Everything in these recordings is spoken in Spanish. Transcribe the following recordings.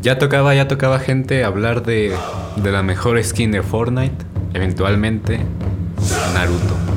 Ya tocaba, ya tocaba gente hablar de, de la mejor skin de Fortnite. Eventualmente, Naruto.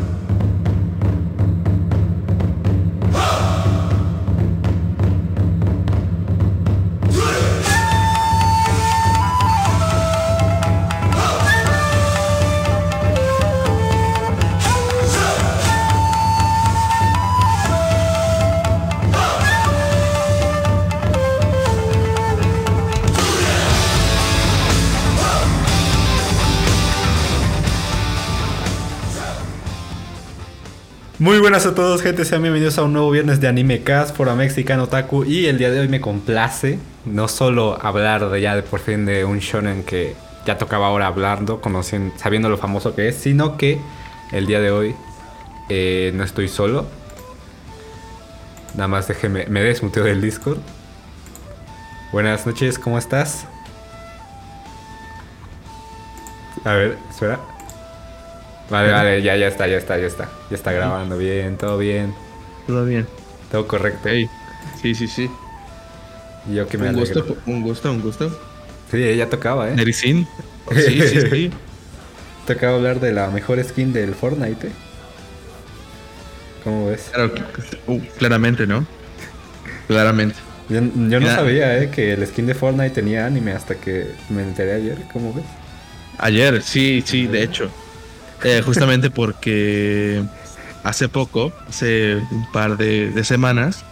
Buenas a todos, gente. Sean bienvenidos a un nuevo viernes de Anime Cast por Mexicano Otaku. Y el día de hoy me complace no solo hablar de ya de por fin de un shonen que ya tocaba ahora hablando, conociendo, sabiendo lo famoso que es, sino que el día de hoy eh, no estoy solo. Nada más déjeme, me desmuteo del Discord. Buenas noches, ¿cómo estás? A ver, espera. Vale, vale, ya, ya está, ya está, ya está. Ya está grabando bien, todo bien, Todo bien. todo correcto. Ey. Sí, sí, sí. Y yo que me Un alegro. gusto, un gusto, un gusto. Sí, ya tocaba, ¿eh? Nericin. Sí, sí, sí. Tocaba hablar de la mejor skin del Fortnite. ¿eh? ¿Cómo ves? Claro, uh, claramente, ¿no? Claramente. Yo, yo no sabía, ¿eh? Que el skin de Fortnite tenía anime hasta que me enteré ayer. ¿Cómo ves? Ayer, sí, sí, de hecho. Eh, justamente porque hace poco, hace un par de, de semanas,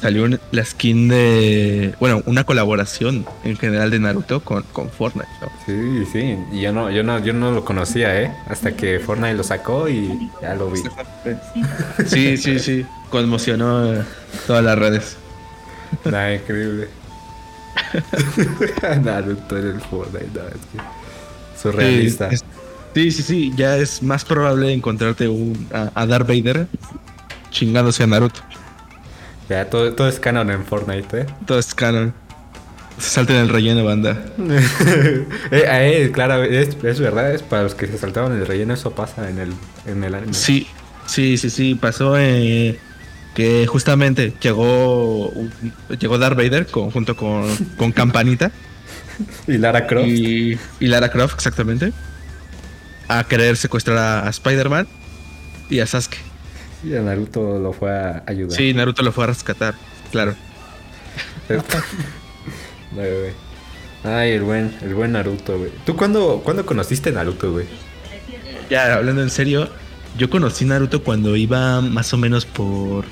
salió un- la skin de. Bueno, una colaboración en general de Naruto con, con Fortnite, ¿no? Sí, sí. Y yo no, yo no, yo no lo conocía, ¿eh? Hasta que Fortnite lo sacó y ya lo vi. Sí, sí, sí. Conmocionó todas las redes. Nada, increíble. Naruto en el Fortnite, no, es que surrealista. Sí, es- Sí, sí, sí, ya es más probable encontrarte un, a, a Darth Vader chingándose a Naruto. Ya, todo, todo es canon en Fortnite, ¿eh? Todo es canon. Se salten el relleno, banda. eh, eh, claro, es, es verdad, es para los que se saltaban el relleno, eso pasa en el, en el anime. Sí, sí, sí, sí, pasó eh, que justamente llegó llegó Darth Vader con- junto con, con Campanita Y Lara Croft. y, y Lara Croft, exactamente, a querer secuestrar a, a Spider-Man y a Sasuke. Y a Naruto lo fue a ayudar. Sí, Naruto lo fue a rescatar, claro. Ay, el buen, el buen Naruto, güey. ¿Tú cuándo, cuándo conociste Naruto, güey? Ya, hablando en serio, yo conocí Naruto cuando iba más o menos por...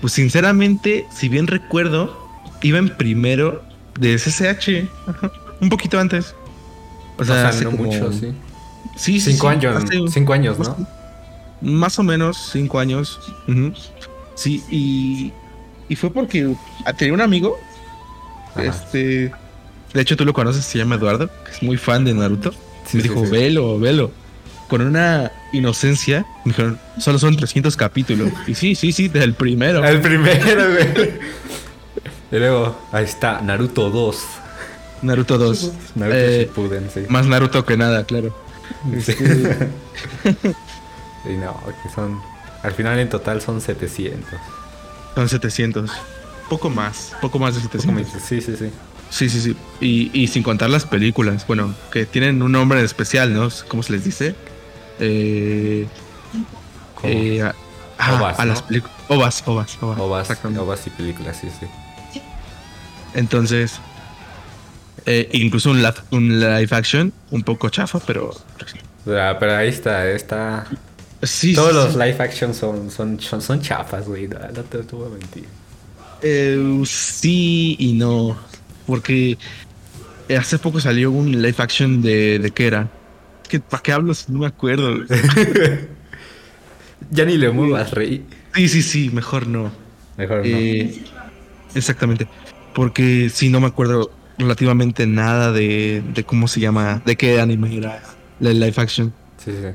Pues sinceramente, si bien recuerdo, iba en primero de SSH. Ajá, Un poquito antes. O sea, hace no como- mucho, sí. Sí, sí, Cinco sí, años, hace- cinco años, ¿no? Más o menos cinco años. Sí, y, y fue porque tenía un amigo. Ajá. Este. De hecho, tú lo conoces, se llama Eduardo, que es muy fan de Naruto. Sí, me sí, dijo, sí. velo, velo. Con una inocencia, me dijeron, solo son 300 capítulos. Y sí, sí, sí, del primero. El primero, güey. Y luego, ahí está, Naruto 2. Naruto 2. Naruto Eh, Shippuden, sí. Más Naruto que nada, claro. Sí. y no, que son... Al final en total son 700. Son 700. Poco más, poco más de Como 700. dices, Sí, sí, sí. Sí, sí, sí. Y, y sin contar las películas, bueno, que tienen un nombre especial, ¿no? ¿Cómo se les dice? Eh, eh, a, ah, Ovas, a ¿no? las películas. Ovas, ovas, ovas. ovas, ovas y películas, sí, sí. Entonces, eh, incluso un, live action, un poco chafa, pero... Ah, pero ahí está, está... Sí, Todos sí, los sí. live action son, son, son, son chafas, güey. No, no te, voy a mentir. Eh, sí y no. Porque hace poco salió un live action de, de qué era. Es que, ¿para qué hablo si no me acuerdo? Ya ni le muevas, rey. sí, sí, sí, mejor no. Mejor no. Eh, exactamente. Porque sí, no me acuerdo relativamente nada de, de cómo se llama, de qué anime era la live action. Sí, sí.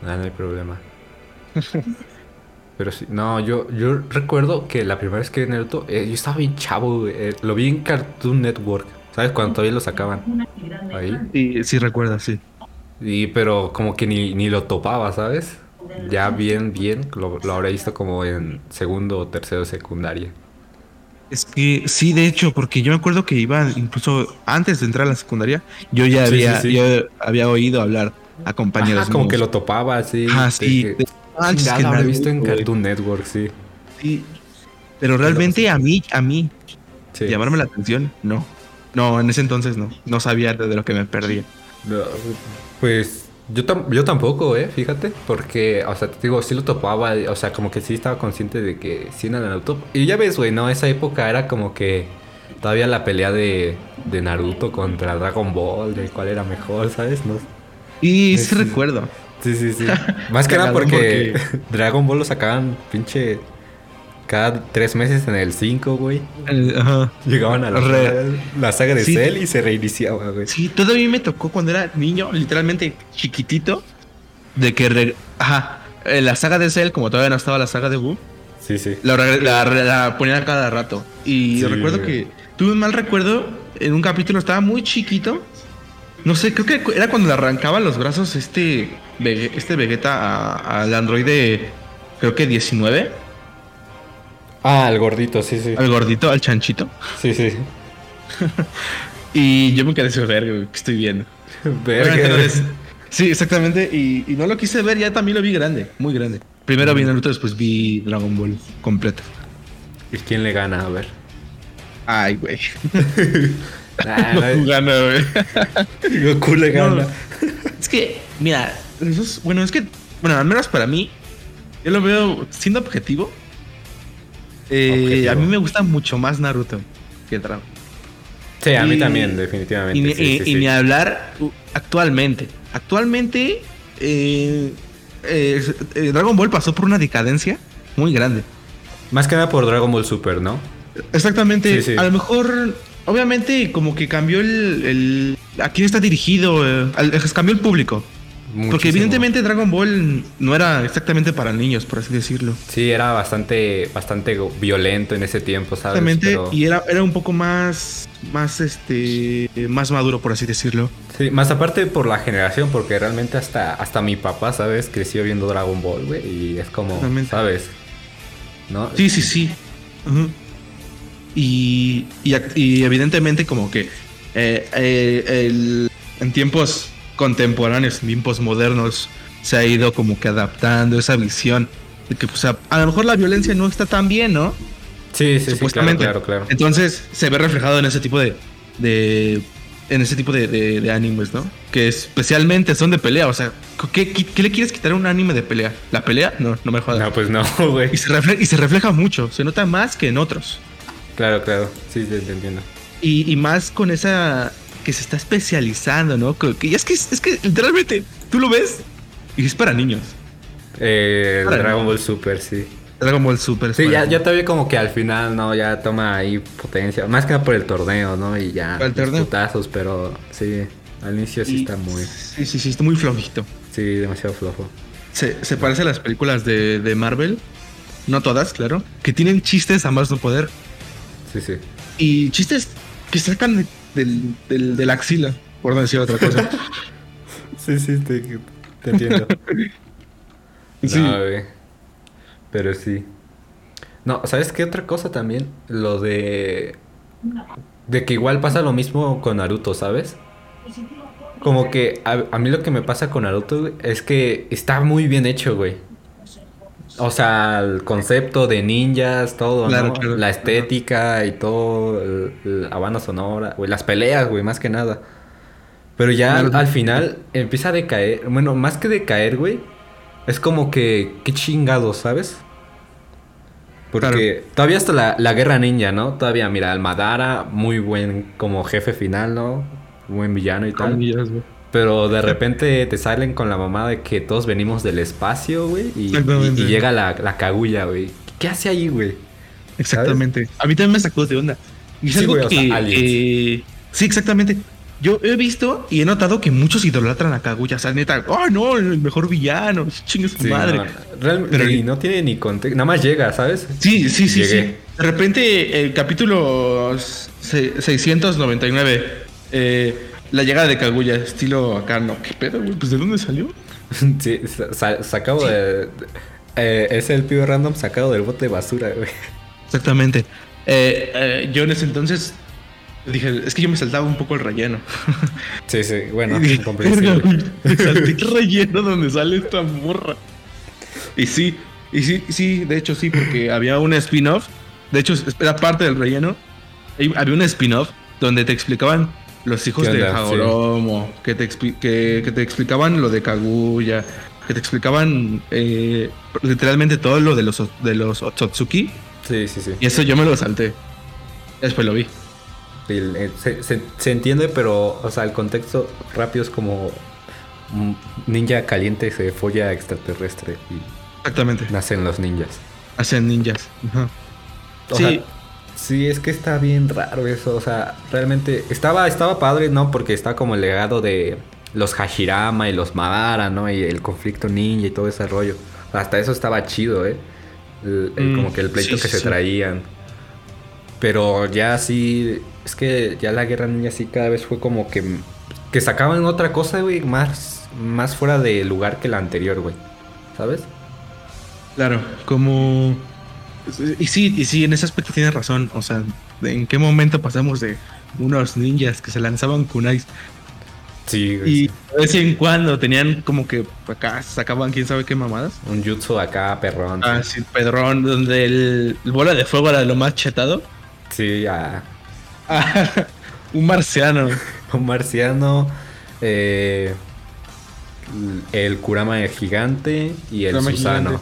Nada, no hay problema. Pero sí, no, yo, yo recuerdo que la primera vez que vi Naruto, eh, yo estaba bien chavo, eh, lo vi en Cartoon Network, ¿sabes? Cuando todavía lo sacaban ahí. Sí, sí recuerda, sí. Y, pero como que ni, ni lo topaba, ¿sabes? Ya bien, bien, lo, lo habré visto como en segundo o tercero de secundaria. Es que sí, de hecho, porque yo me acuerdo que iba incluso antes de entrar a la secundaria, yo ya Sí, había, sí, sí. yo había oído hablar a compañeros. Ajá, como que lo topaba así. Ah, sí. de- antes "Chingada, que lo había visto en güey". Cartoon Network, sí. Sí. Pero realmente a mí, a mí, sí. llamarme la atención, no. No, en ese entonces no. No sabía de lo que me perdía. No, Pues yo, tam- yo tampoco, ¿eh? Fíjate, porque, o sea, te digo, sí lo topaba, o sea, como que sí estaba consciente de que sí era Naruto. Y ya ves, güey, ¿no? Esa época era como que todavía la pelea de, de Naruto contra Dragon Ball, de cuál era mejor, ¿sabes? No, Y sí Sí. recuerdo. Sí, sí, sí. Más que nada porque Dragon Ball lo sacaban pinche cada tres meses en el 5, güey. Ajá. Llegaban a la, Re- la saga de Sí. Cell y se reiniciaba, güey. Sí, todavía me tocó cuando era niño, literalmente chiquitito, de que, re- ajá, eh, la saga de Cell, como todavía no estaba la saga de Buu, Sí, sí. la, la, ponían cada rato. Y Sí, recuerdo güey. que tuve un mal recuerdo, en un capítulo estaba muy chiquito, no sé, creo que era cuando le arrancaba los brazos este, este Vegeta al androide, creo que 19, Ah, el gordito, sí, sí. al gordito, al chanchito. Sí, sí. Y yo me quedé sin ver, güey, ¿qué estoy viendo? Verga. Sí, exactamente. Y, y no lo quise ver, ya también lo vi grande, muy grande. Primero vi Naruto, después vi Dragon Ball completo. ¿Y quién le gana? A ver. Ay, güey. Ah, Goku no, gana, güey. Goku le No, gana. Es que, mira, bueno, es que, bueno, al menos para mí, yo lo veo siendo objetivo. Eh. A mí me gusta mucho más Naruto que Dragon. Sí, a mí Y- también, definitivamente. Y, ni- sí, y- sí, y sí. ni hablar uh, actualmente. Actualmente, eh, eh, Dragon Ball pasó por una decadencia muy grande. Más que nada por Dragon Ball Super, ¿no? Exactamente. A lo mejor, obviamente, como que cambió el. el- a quién está dirigido, al- cambió el público. Porque evidentemente Dragon Ball no era exactamente para niños, por así decirlo. Sí, era bastante, bastante violento en ese tiempo, ¿sabes? Exactamente. Pero- Y era, era un poco más. Más este. Más maduro, por así decirlo. Sí, más aparte por la generación, porque realmente hasta, hasta mi papá, ¿sabes? Creció viendo Dragon Ball, güey. Y es como. ¿sabes? ¿No? Sí, sí, sí. Y, y, y evidentemente como que eh, eh, el- en tiempos contemporáneos, en tiempos modernos, se ha ido como que adaptando esa visión de que pues, a, a lo mejor la violencia no está tan bien, ¿no? Sí, sí, sí, Supuestamente. claro, claro, claro. Entonces se ve reflejado en ese tipo de... de en ese tipo de, de- de animes, ¿no? Que especialmente son de pelea. O sea, ¿qué, qué, qué le quieres quitar a un anime de pelea? ¿La pelea? No, no me jodas. No, pues no, güey. Y, se refleja, y se refleja mucho. Se nota más que en otros. Claro, claro. Sí, sí, te entiendo. Y, y más con esa que se está especializando, ¿no? Que, es que es que literalmente tú lo ves y es para niños. Eh. Dragon Ball Super, sí. Dragon Ball Super. Sí, ya, ya niños. todavía como que al final, ¿no? Ya toma ahí potencia. Más que nada por el torneo, ¿no? Y ya. Para el torneo. putazos, pero sí. Al inicio sí Y- está muy. Sí, sí, sí, está muy flojito. Sí, demasiado flojo. Se, se parece a las películas de, de Marvel. No todas, claro. Que tienen chistes a más no poder. Sí, sí. Y chistes que sacan de, del, del, de la axila, por no decir otra cosa. Sí, sí, te, te entiendo. Sí. No. Pero sí. No, ¿sabes qué otra cosa también? Lo de. De que igual pasa lo mismo con Naruto, ¿sabes? Como que a, a mí lo que me pasa con Naruto güey, es que está muy bien hecho, güey. O sea, el concepto de ninjas, todo, Claro, ¿no? claro. La estética y todo, la banda sonora, güey, las peleas, güey, más que nada. Pero ya al, al final empieza a decaer. Bueno, más que decaer, güey. Es como que, qué chingado, ¿sabes? Porque todavía hasta la, la guerra ninja, ¿no? Todavía, mira, el Madara, muy buen como jefe final, ¿no? Buen villano y tal. Comillas, güey. Pero de repente te salen con la mamá de que todos venimos del espacio, güey. Y, Exactamente. y- y llega la, la Kaguya, güey. ¿Qué hace ahí, güey? Exactamente. A mí también me sacó de onda. Y es Sí, algo güey, o sea, que, que- Sí, exactamente. Yo he visto y he notado que muchos idolatran a Kaguya. O sea, neta, ¡oh, no! El mejor villano. Chingue su Sí, madre. no, realmente Pero- y no tiene ni contexto. Nada más llega, ¿sabes? Sí, sí, sí, sí. De repente, el capítulo se- 699, eh, la llegada de Kaguya, estilo acá, no, ¿qué pedo, güey? Pues, ¿de dónde salió? Sí, sa- sa- sacado de... de- eh, es el pibe random sacado del bote de basura, güey. Exactamente. Eh, eh, yo en ese entonces dije, es que yo me saltaba un poco el relleno. Sí, sí, bueno, comprensible. "Verga, Me salté el relleno donde sale esta morra. Y sí, y sí, sí, de hecho sí, porque había un spin-off. De hecho, era parte del relleno. Había un spin-off donde te explicaban los hijos ¿Qué de onda? Hagoromo, que, te que, que te explicaban lo de Kaguya, que te explicaban eh, literalmente todo lo de los, de los Otsutsuki. Sí, sí, sí. Y eso yo me lo salté. Después lo vi. Se, se- se entiende, pero, o sea, el contexto rápido es como un ninja caliente se folla extraterrestre y Exactamente. nacen los ninjas. Hacen ninjas. Ajá. O Sí. sea, sí, es que está bien raro eso. O sea, realmente estaba, estaba padre, ¿no? Porque está como el legado de los Hashirama y los Madara, ¿no? Y el conflicto ninja y todo ese rollo. Hasta eso estaba chido, ¿eh? El- el- Mm, como que el pleito sí, que sí, se traían. Pero ya sí, es que ya la guerra ninja sí cada vez fue como que, que sacaban otra cosa, güey, más, más fuera de lugar que la anterior, güey. ¿Sabes? Claro, como... Y sí, y sí, en ese aspecto tienes razón. O sea, ¿en qué momento pasamos de unos ninjas que se lanzaban kunais Sí, güey. y de vez en cuando tenían como que acá sacaban quién sabe qué mamadas? Un jutsu acá, perrón. Ah, sí, Pedrón, donde el, el bola de fuego era lo más chetado. Sí, ya. Ah, un marciano. Un marciano, eh, el Kurama gigante y el Kurama Susano.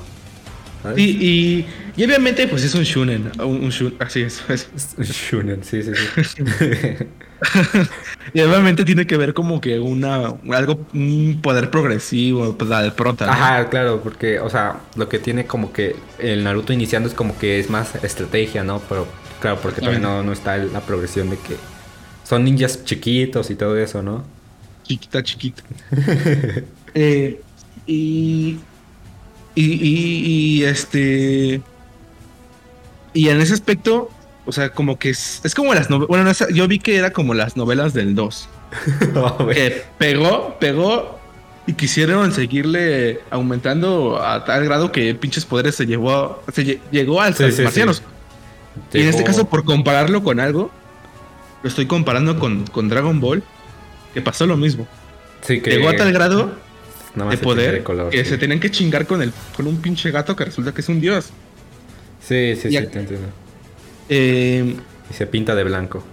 Y, y, obviamente pues es un shunen. Un, un shun- así es. un Shunen, sí, sí, sí. Y obviamente tiene que ver como que una algo un poder progresivo, pues la del prota. ¿no? Ajá, claro, porque, o sea, lo que tiene como que el Naruto iniciando es como que es más estrategia, ¿no? Pero, claro, porque también no, no está la progresión de que son ninjas chiquitos y todo eso, ¿no? Chiquita, chiquita. Eh, y, y, y, y, este. Y en ese aspecto, o sea, como que es, es como las novelas. Bueno, no yo vi que era como las novelas del 2. Que pegó, pegó y quisieron seguirle aumentando a tal grado que pinches poderes se llevó se lle- llegó a Sí, los sí, marcianos. sí. Y en este caso, por compararlo con algo, lo estoy comparando con, con Dragon Ball, que pasó lo mismo. sí, que Llegó a tal grado de poder color, que se tenían que chingar con el con un pinche gato que resulta que es un dios. Sí, sí, y sí, te entiendo. Eh, Y se pinta de blanco.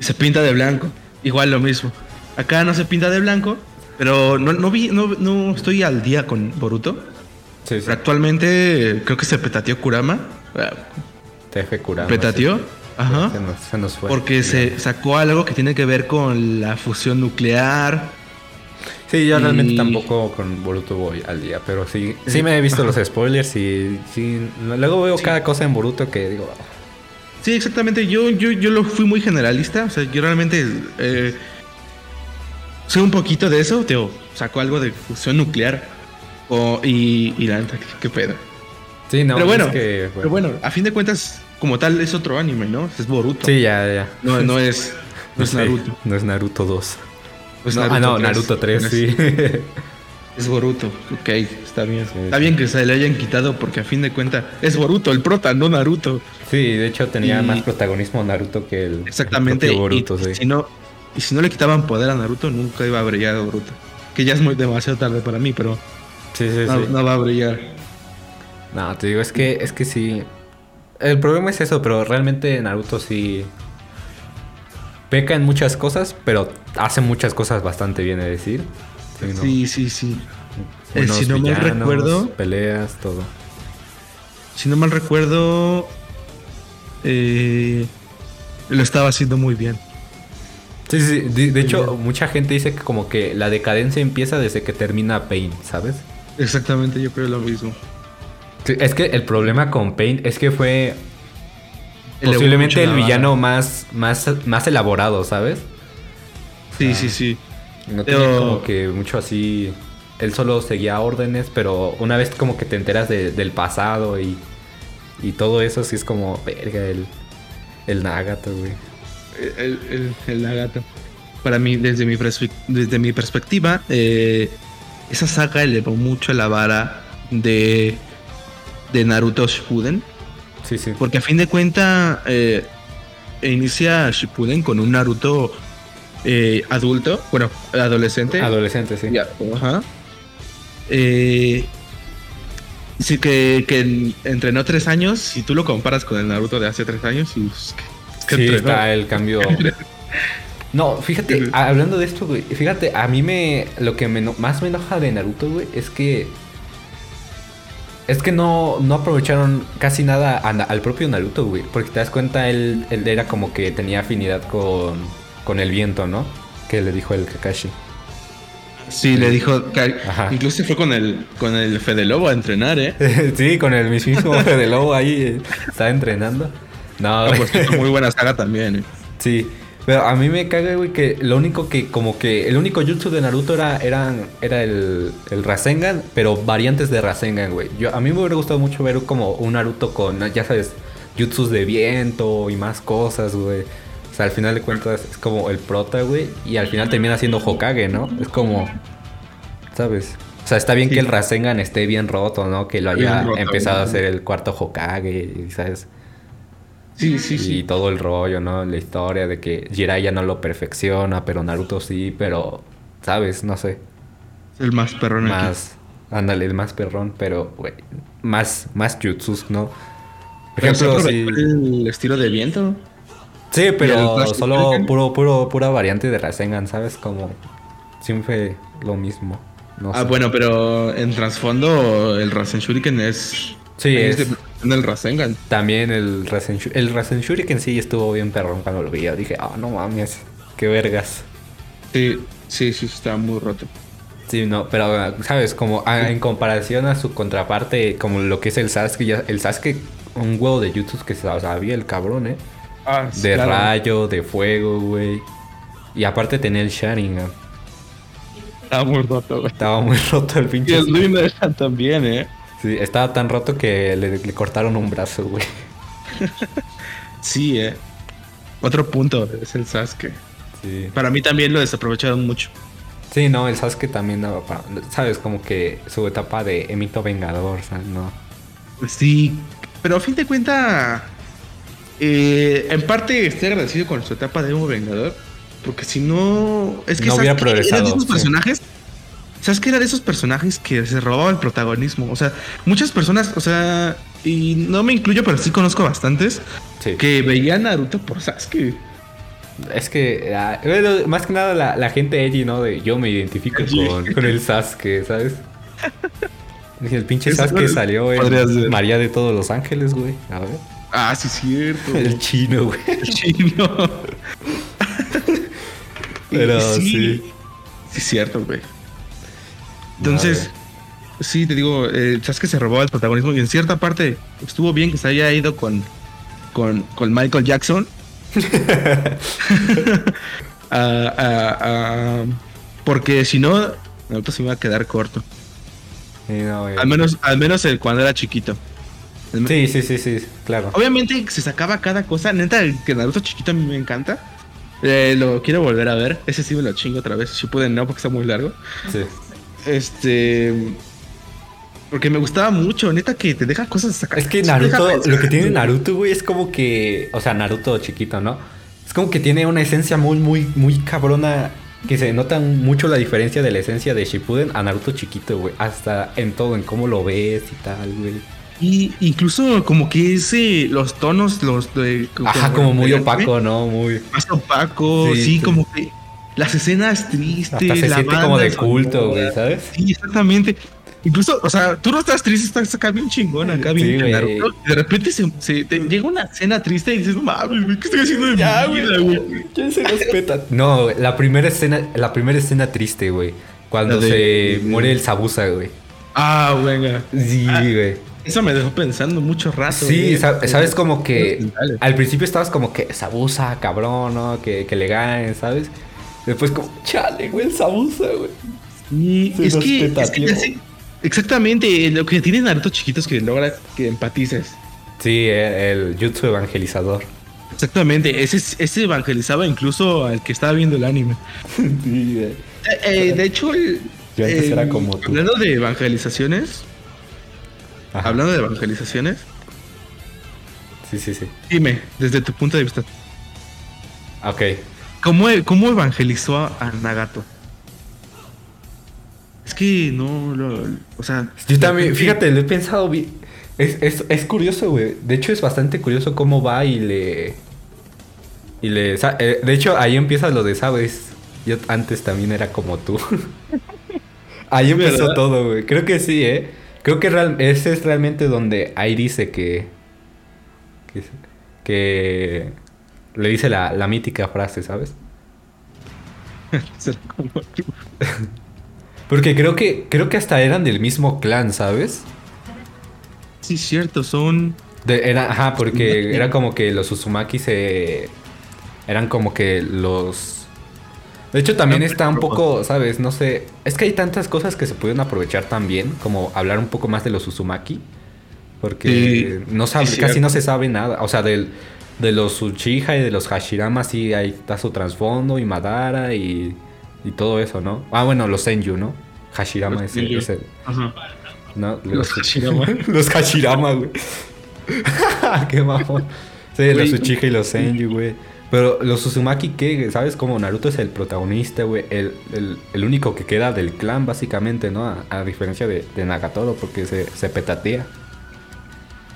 se pinta de blanco. Igual lo mismo. Acá no se pinta de blanco, pero no, no vi, no, no estoy al día con Boruto. Sí, sí. Actualmente creo que se petateó Kurama. TF Kurama. ¿Petateó? sí. Ajá. Se nos, se nos fue. Porque se sacó algo que tiene que ver con la fusión nuclear. Sí, yo realmente Y- tampoco con Boruto voy al día, pero sí, sí me he visto los spoilers y sí, luego veo Sí. cada cosa en Boruto que digo, "Ah, Sí, exactamente. Yo, yo, yo lo fui muy generalista. O sea, yo realmente eh, sé un poquito de eso. Teo, sacó algo de fusión nuclear. O- y, y la neta, qué, qué pedo. sí, no, pero bueno, es que, pero bueno, a fin de cuentas, como tal, es otro anime, ¿no? Es Boruto. Sí, ya, ya. No, no es, no es Sí, Naruto. No es Naruto 2. No es No, ah, no, 3. Naruto 3, Es- sí. Es Boruto. Ok, está bien. Sí, está sí. bien que se le hayan quitado porque a fin de cuentas es Boruto, el prota, no Naruto. sí, de hecho tenía Y- más protagonismo Naruto que el, Exactamente. el y- propio Boruto, y, sí. si no, y si no le quitaban poder a Naruto, nunca iba a brillar Boruto. Que ya es muy demasiado tarde para mí, pero Sí, sí, no, sí. no va a brillar. No, te digo, es que, es que sí. El problema es eso, pero realmente Naruto sí. Peca en muchas cosas, pero hace muchas cosas bastante bien, es decir. Sí, ¿no? Sí, sí, sí. Eh, si no mal villanos, recuerdo, Peleas, todo. si no mal recuerdo, eh, lo estaba haciendo muy bien. Sí, sí, de, de hecho, bien. mucha gente dice que como que la decadencia empieza desde que termina Pain, ¿sabes? Exactamente, yo creo lo mismo. Sí, es que el problema con Pain es que fue posiblemente el villano más, más, más elaborado, ¿sabes? Sí, Ah. sí, sí. No Pero- como que mucho así. Él solo seguía órdenes, pero una vez como que te enteras de- del pasado y, y todo eso, sí es como, verga, el, el Nagato, güey. El, el, el Nagato. Para mí, desde mi, desde mi perspectiva, eh, esa saga elevó mucho la vara de, de Naruto Shippuden. Sí, sí. Porque a fin de cuenta eh, inicia Shippuden con un Naruto eh, adulto, bueno, adolescente. Adolescente, sí. Ya, ajá. Eh, sí, que, que entrenó tres años. Si tú lo comparas con el Naruto de hace tres años, y, pues, que Sí, está el cambio. No, fíjate, hablando de esto, güey, fíjate, a mí me. Lo que me más me enoja de Naruto, güey, es que. Es que no, no aprovecharon casi nada a al propio Naruto, güey. Porque te das cuenta, él, él era como que tenía afinidad con, con el viento, ¿no? Que le dijo el Kakashi. Sí, le dijo. Ajá. incluso fue con el, con el Fede Lobo a entrenar, ¿eh? sí, con el mismísimo de Lobo ahí eh, estaba entrenando. No, Ah, güey. pues, muy buena saga también, ¿eh? Sí, pero a mí me caga, güey, que lo único que, como que, el único jutsu de Naruto era, eran, era el, el Rasengan, pero variantes de Rasengan, güey. Yo, a mí me hubiera gustado mucho ver como un Naruto con, ya sabes, jutsus de viento y más cosas, güey. O sea, al final de cuentas es como el prota, güey, y al final termina siendo Hokage, ¿no? Es como, ¿sabes? O sea, está bien Sí. que el Rasengan esté bien roto, ¿no? Que lo haya roto, empezado a ser el cuarto Hokage, ¿sabes? Sí, sí, y sí. todo el rollo, ¿no? La historia de que Jiraiya no lo perfecciona, pero Naruto sí, pero, ¿sabes? No sé. El más perrón aquí. Más, ándale, el más perrón, pero, güey, más, más jutsus, ¿no? Por ejemplo, sí. el estilo de viento. Sí, ¿Y el pero solo puro, puro, pura variante de Rasengan, ¿sabes? Como siempre lo mismo. No Ah, sé. bueno, pero en trasfondo el Rasen Shuriken es. Sí, es. de- del Rasengan. También el Rasen, Shu- el Rasen Shuriken sí estuvo bien perrón cuando lo vi. Yo dije, ah, no mames, qué vergas. Sí, sí, sí, está muy roto. Sí, no, pero, ¿sabes? Como a- en comparación a su contraparte, como lo que es el Sasuke, ya, el Sasuke, un huevo de jutsus que sa- sabía el cabrón, ¿eh? Ah, De rayo, de fuego, güey. Y aparte tenía el Sharingan. Está muy roto, güey. Estaba muy roto el Y pinche. el Luina también, ¿eh? Sí, estaba tan roto que le, le cortaron un brazo, güey. Sí, ¿eh? Otro punto es el Sasuke. Sí. Para mí también lo desaprovecharon mucho. Sí, no, el Sasuke también daba para... ¿Sabes? Como que su etapa de Emito Vengador, ¿sabes? No. Sí, pero a fin de cuenta, eh, en parte estoy agradecido con su etapa de Emo Vengador, porque si no, es que No hubiera progresado, sí. personajes, ¿sabes que era de esos personajes que se robaba el protagonismo? O sea, muchas personas, o sea, y no me incluyo, pero sí conozco bastantes Sí. que veían a Naruto por Sasuke. Es que, ah, bueno, más que nada la, la gente edgy, ¿no? De yo me identifico con, con el Sasuke, ¿sabes? El pinche Eso Sasuke salió en. María de todos los ángeles, güey. A ver. Ah, sí, cierto. El chino, güey. El chino. Pero sí. sí. Sí, cierto, güey. Entonces, sí, te digo, eh, sabes que se robaba el protagonismo y en cierta parte estuvo bien que se haya ido con, con, con Michael Jackson. Ah, ah, ah, porque si no, Naruto se iba a quedar corto. Sí, no. Al menos, al menos el, cuando era chiquito. Sí, sí, sí, sí, claro. Obviamente se sacaba cada cosa. Neta, el que Naruto chiquito a mí me encanta. Eh, lo quiero volver a ver. Ese sí me lo chingo otra vez. Si pueden, no, porque está muy largo. Sí. Este. Porque me gustaba mucho, neta, que te deja cosas sacar. Es que Naruto, lo que tiene Naruto, güey, es como que. O sea, Naruto chiquito, ¿no? Es como que tiene una esencia muy, muy, muy cabrona. Que se nota mucho la diferencia de la esencia de Shippuden a Naruto chiquito, güey. Hasta en todo, en cómo lo ves y tal, güey. Y incluso como que ese, los tonos, los de. Ajá, como muy opaco, ¿no? Muy. Más opaco, Sí, sí, sí. como que. Las escenas tristes. Hasta se la siente banda como de culto, güey, ¿sabes? Sí, exactamente. Incluso, o sea, tú no estás triste, estás acá bien chingón, acá bien Sí. Naruto. De repente se, se- te llega una escena triste y dices, no mames, güey, ¿qué estoy haciendo de mi vida, güey? ¿Quién se respeta? No, la primera escena, la primera escena triste, güey. Cuando de- se muere el Sabusa, güey. Ah, venga. Sí, Ah, güey. Eso me dejó pensando mucho rato. Sí, güey. sa- sabes como que al principio estabas como que Sabusa, cabrón, ¿no? Que, que le ganen, ¿sabes? Después como, chale, güey, el Sabusa, güey. Y Se es que, es que sé- exactamente lo que tiene Naruto chiquito es que logra que empatices. Sí, el, el Jutsu evangelizador. Exactamente, ese, ese evangelizaba incluso al que estaba viendo el anime. Sí, güey. Eh, eh, de hecho, el- Yo antes era como tú. hablando de evangelizaciones, Ajá. hablando de evangelizaciones, Sí, sí, sí. Dime, desde tu punto de vista, Ok. ¿Cómo, e- cómo evangelizó a, Nagato? Es que no, lo- o sea... Yo también, fíjate, lo he pensado bien. Es, es, es curioso, güey. De hecho, es bastante curioso cómo va y le. Y le. eh, De hecho, ahí empieza lo de, ¿sabes? Yo antes también era como tú. ahí empezó ¿Verdad? todo, güey. Creo que sí, ¿eh? Creo que real- ese es realmente donde ahí dice que. Que. que le dice la, la mítica frase, ¿sabes? Porque creo que. Creo que hasta eran del mismo clan, ¿sabes? Sí, cierto, son... De- era, ajá, porque era como que los Uzumaki se. Eran como que los. De hecho, también está un poco, ¿sabes? No sé. Es que hay tantas cosas que se pueden aprovechar también, como hablar un poco más de los Uzumaki. Porque Sí, no sabe, casi no se sabe nada. O sea, del, de los Uchiha y de los Hashirama, sí, ahí está su trasfondo y Madara y, y todo eso, ¿no? Ah, bueno, los Senju, ¿no? Hashirama Los es el, Senju. es el- Ajá. ¿no? Los Hashirama. los Hashirama, güey. Qué mamón. Sí, los Uchiha y los Senju, güey. Pero los Uzumaki, ¿qué? ¿Sabes? Como Naruto es el protagonista, güey. El, el- el único que queda del clan, básicamente, ¿no? A, a diferencia de, de Nagatoro, porque se, se petatea.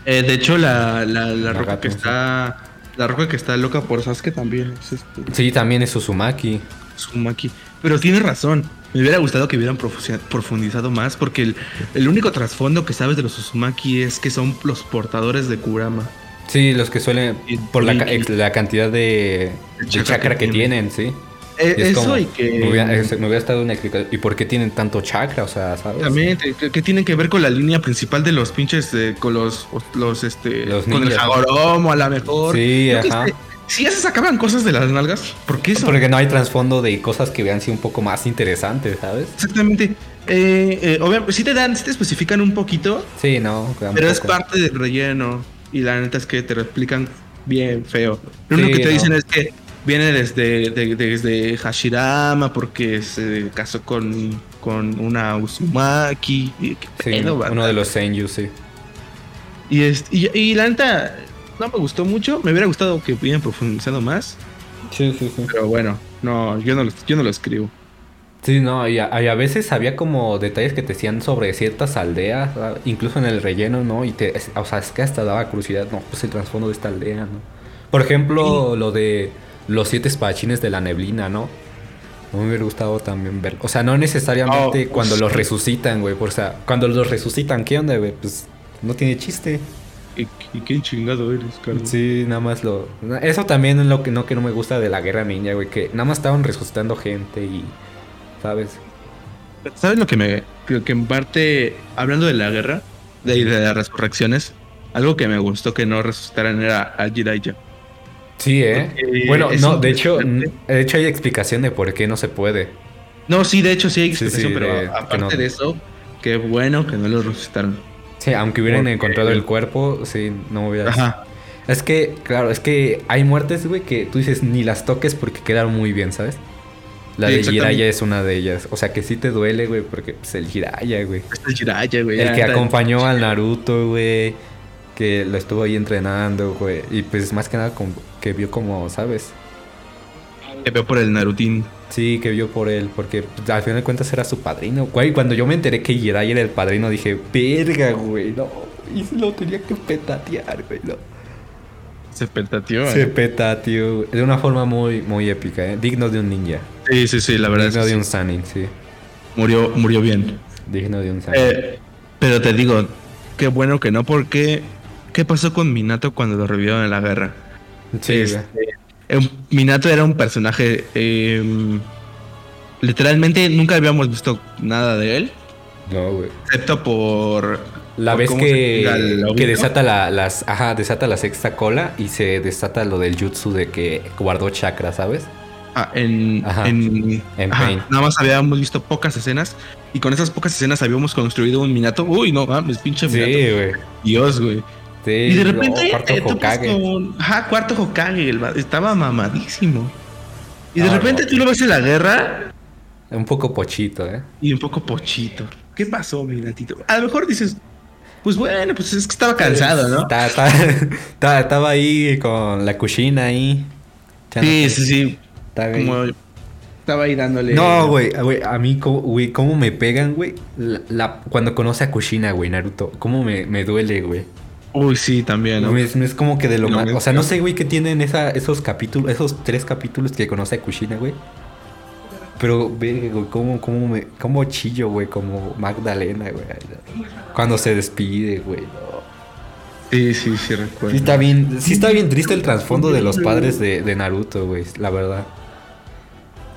Eh, de hecho, la, la, la roca que sí. está... La roca que está loca por Sasuke también es este... Sí, también es Uzumaki. Uzumaki. Pero tiene razón. Me hubiera gustado que hubieran profundizado más porque el, el único trasfondo que sabes de los Uzumaki es que son los portadores de Kurama. Sí, los que suelen. Por la, la cantidad de, De chakra que tienen, sí. Eh, Y es eso como, y que... Me hubiera, es- me hubiera estado una explicación. ¿Y por qué tienen tanto chakra? O sea, ¿sabes? También, que tienen que ver con la línea principal de los pinches, eh, con los, los, este, Los con el ninjas. Hagoromo a la mejor. Sí, que ajá. Si ya se sacaban cosas de las nalgas, ¿por qué eso? Porque no hay trasfondo de cosas que vean sido un poco más interesantes, ¿sabes? Exactamente. Eh, eh, obviamente, sí te dan, sí te especifican un poquito, Sí, no. pero es parte del relleno. Y la neta es que te lo explican bien feo. Lo único Sí, que te no. dicen es que viene desde, de- desde Hashirama porque se casó con, con una Uzumaki. Sí, pedo, uno de los Senju, sí. Y, es- y, y la neta no me gustó mucho. Me hubiera gustado que hubieran profundizado más. Sí, sí, sí. Pero bueno, no, yo no lo, yo no lo escribo. Sí, no, y a, y a veces había como detalles que te decían sobre ciertas aldeas, ¿sabes? incluso en el relleno, ¿no? Y te, es- o sea, es que hasta daba curiosidad, no, pues el trasfondo de esta aldea, ¿no? Por ejemplo, lo de los siete espadachines de la neblina, ¿no? No me hubiera gustado también ver. O sea, no necesariamente Oh, cuando pues, los resucitan, güey. O sea, cuando los resucitan, ¿qué onda, güey? Pues no tiene chiste. ¿Y, y qué chingado eres, Carlos? Sí, nada más lo. Eso también es lo que no, que no me gusta de la guerra ninja, güey. Que nada más estaban resucitando gente y. ¿Sabes? ¿Sabes lo que me. Lo que en parte. Hablando de la guerra, de, de las resurrecciones, algo que me gustó que no resucitaran era a Jiraiya. Sí, ¿eh? Porque Bueno, no, de hecho, de hecho hay explicación de por qué no se puede. No, sí, de hecho sí hay explicación, sí, pero de- aparte no. de eso, qué bueno que no lo resucitaron. Sí, aunque hubieran Porque- encontrado el cuerpo, sí, no hubiera. Ajá. Es que, claro, es que hay muertes, güey, que tú dices ni las toques porque quedaron muy bien, ¿sabes? La Sí, de. Jiraiya es una de ellas. O sea que sí te duele, güey, porque pues el Jiraiya, güey. Es Jiraiya, güey. El que acompañó al Naruto, güey. Que lo estuvo ahí entrenando, güey. Y pues más que nada que vio como, ¿sabes? Que veo por el Narutín. Sí, que vio por él. Porque al final de cuentas era su padrino. Güey, cuando yo me enteré que Jiraiya era el padrino, dije, verga, güey, no. Y se lo tenía que petatear, güey, no. Se petateó. Se eh. petateó. De una forma muy, muy épica, ¿eh? Digno de un ninja. Sí, sí, sí, la verdad es Digno que de sí. un Sanin, sí. murió, murió bien. Digno de un Sanin. Eh, pero te digo, qué bueno que no, porque ¿qué pasó con Minato cuando lo revivieron en la guerra? sí, Este, eh, Minato era un personaje. eh, literalmente nunca habíamos visto nada de él, No, güey. excepto por. La por vez que, que desata la, las, ajá, desata la sexta cola y se desata lo del jutsu de que guardó chakra, ¿sabes? Ah, en, Ajá. en, En ajá, Pain. nada más habíamos visto pocas escenas y con esas pocas escenas habíamos construido un Minato. Uy, no mames, pinche Sí, Minato. güey. Dios, güey. Sí, Y de no, repente, cuarto eh, Hokage. con- Ajá, cuarto Hokage. el estaba mamadísimo. Y de repente no. tú lo ves en la guerra Un poco pochito, ¿eh? y un poco pochito. ¿Qué pasó, mi gatito? A lo mejor dices, Pues bueno, pues es que estaba cansado, ¿no? Estaba, ahí con la cuchina ahí. Sí, sí, sí. Estaba ahí. Como estaba ahí dándole. No, güey, güey, a mí, güey, cómo me pegan, güey, la, la- cuando conoce a Kushina, güey, Naruto, cómo me, me duele, güey. Uy, sí, también, ¿no? Es, es como que de lo No, más, o sea, no sé, güey, qué tienen esa, esos capítulos, esos tres capítulos que conoce a Kushina, güey. Pero, ve, güey, cómo, cómo me, cómo chillo, güey, como Magdalena, güey. Cuando se despide, güey. no. Sí, sí, sí, Sí recuerdo. está bien, sí está bien triste el trasfondo de los padres de, de Naruto, güey, la verdad.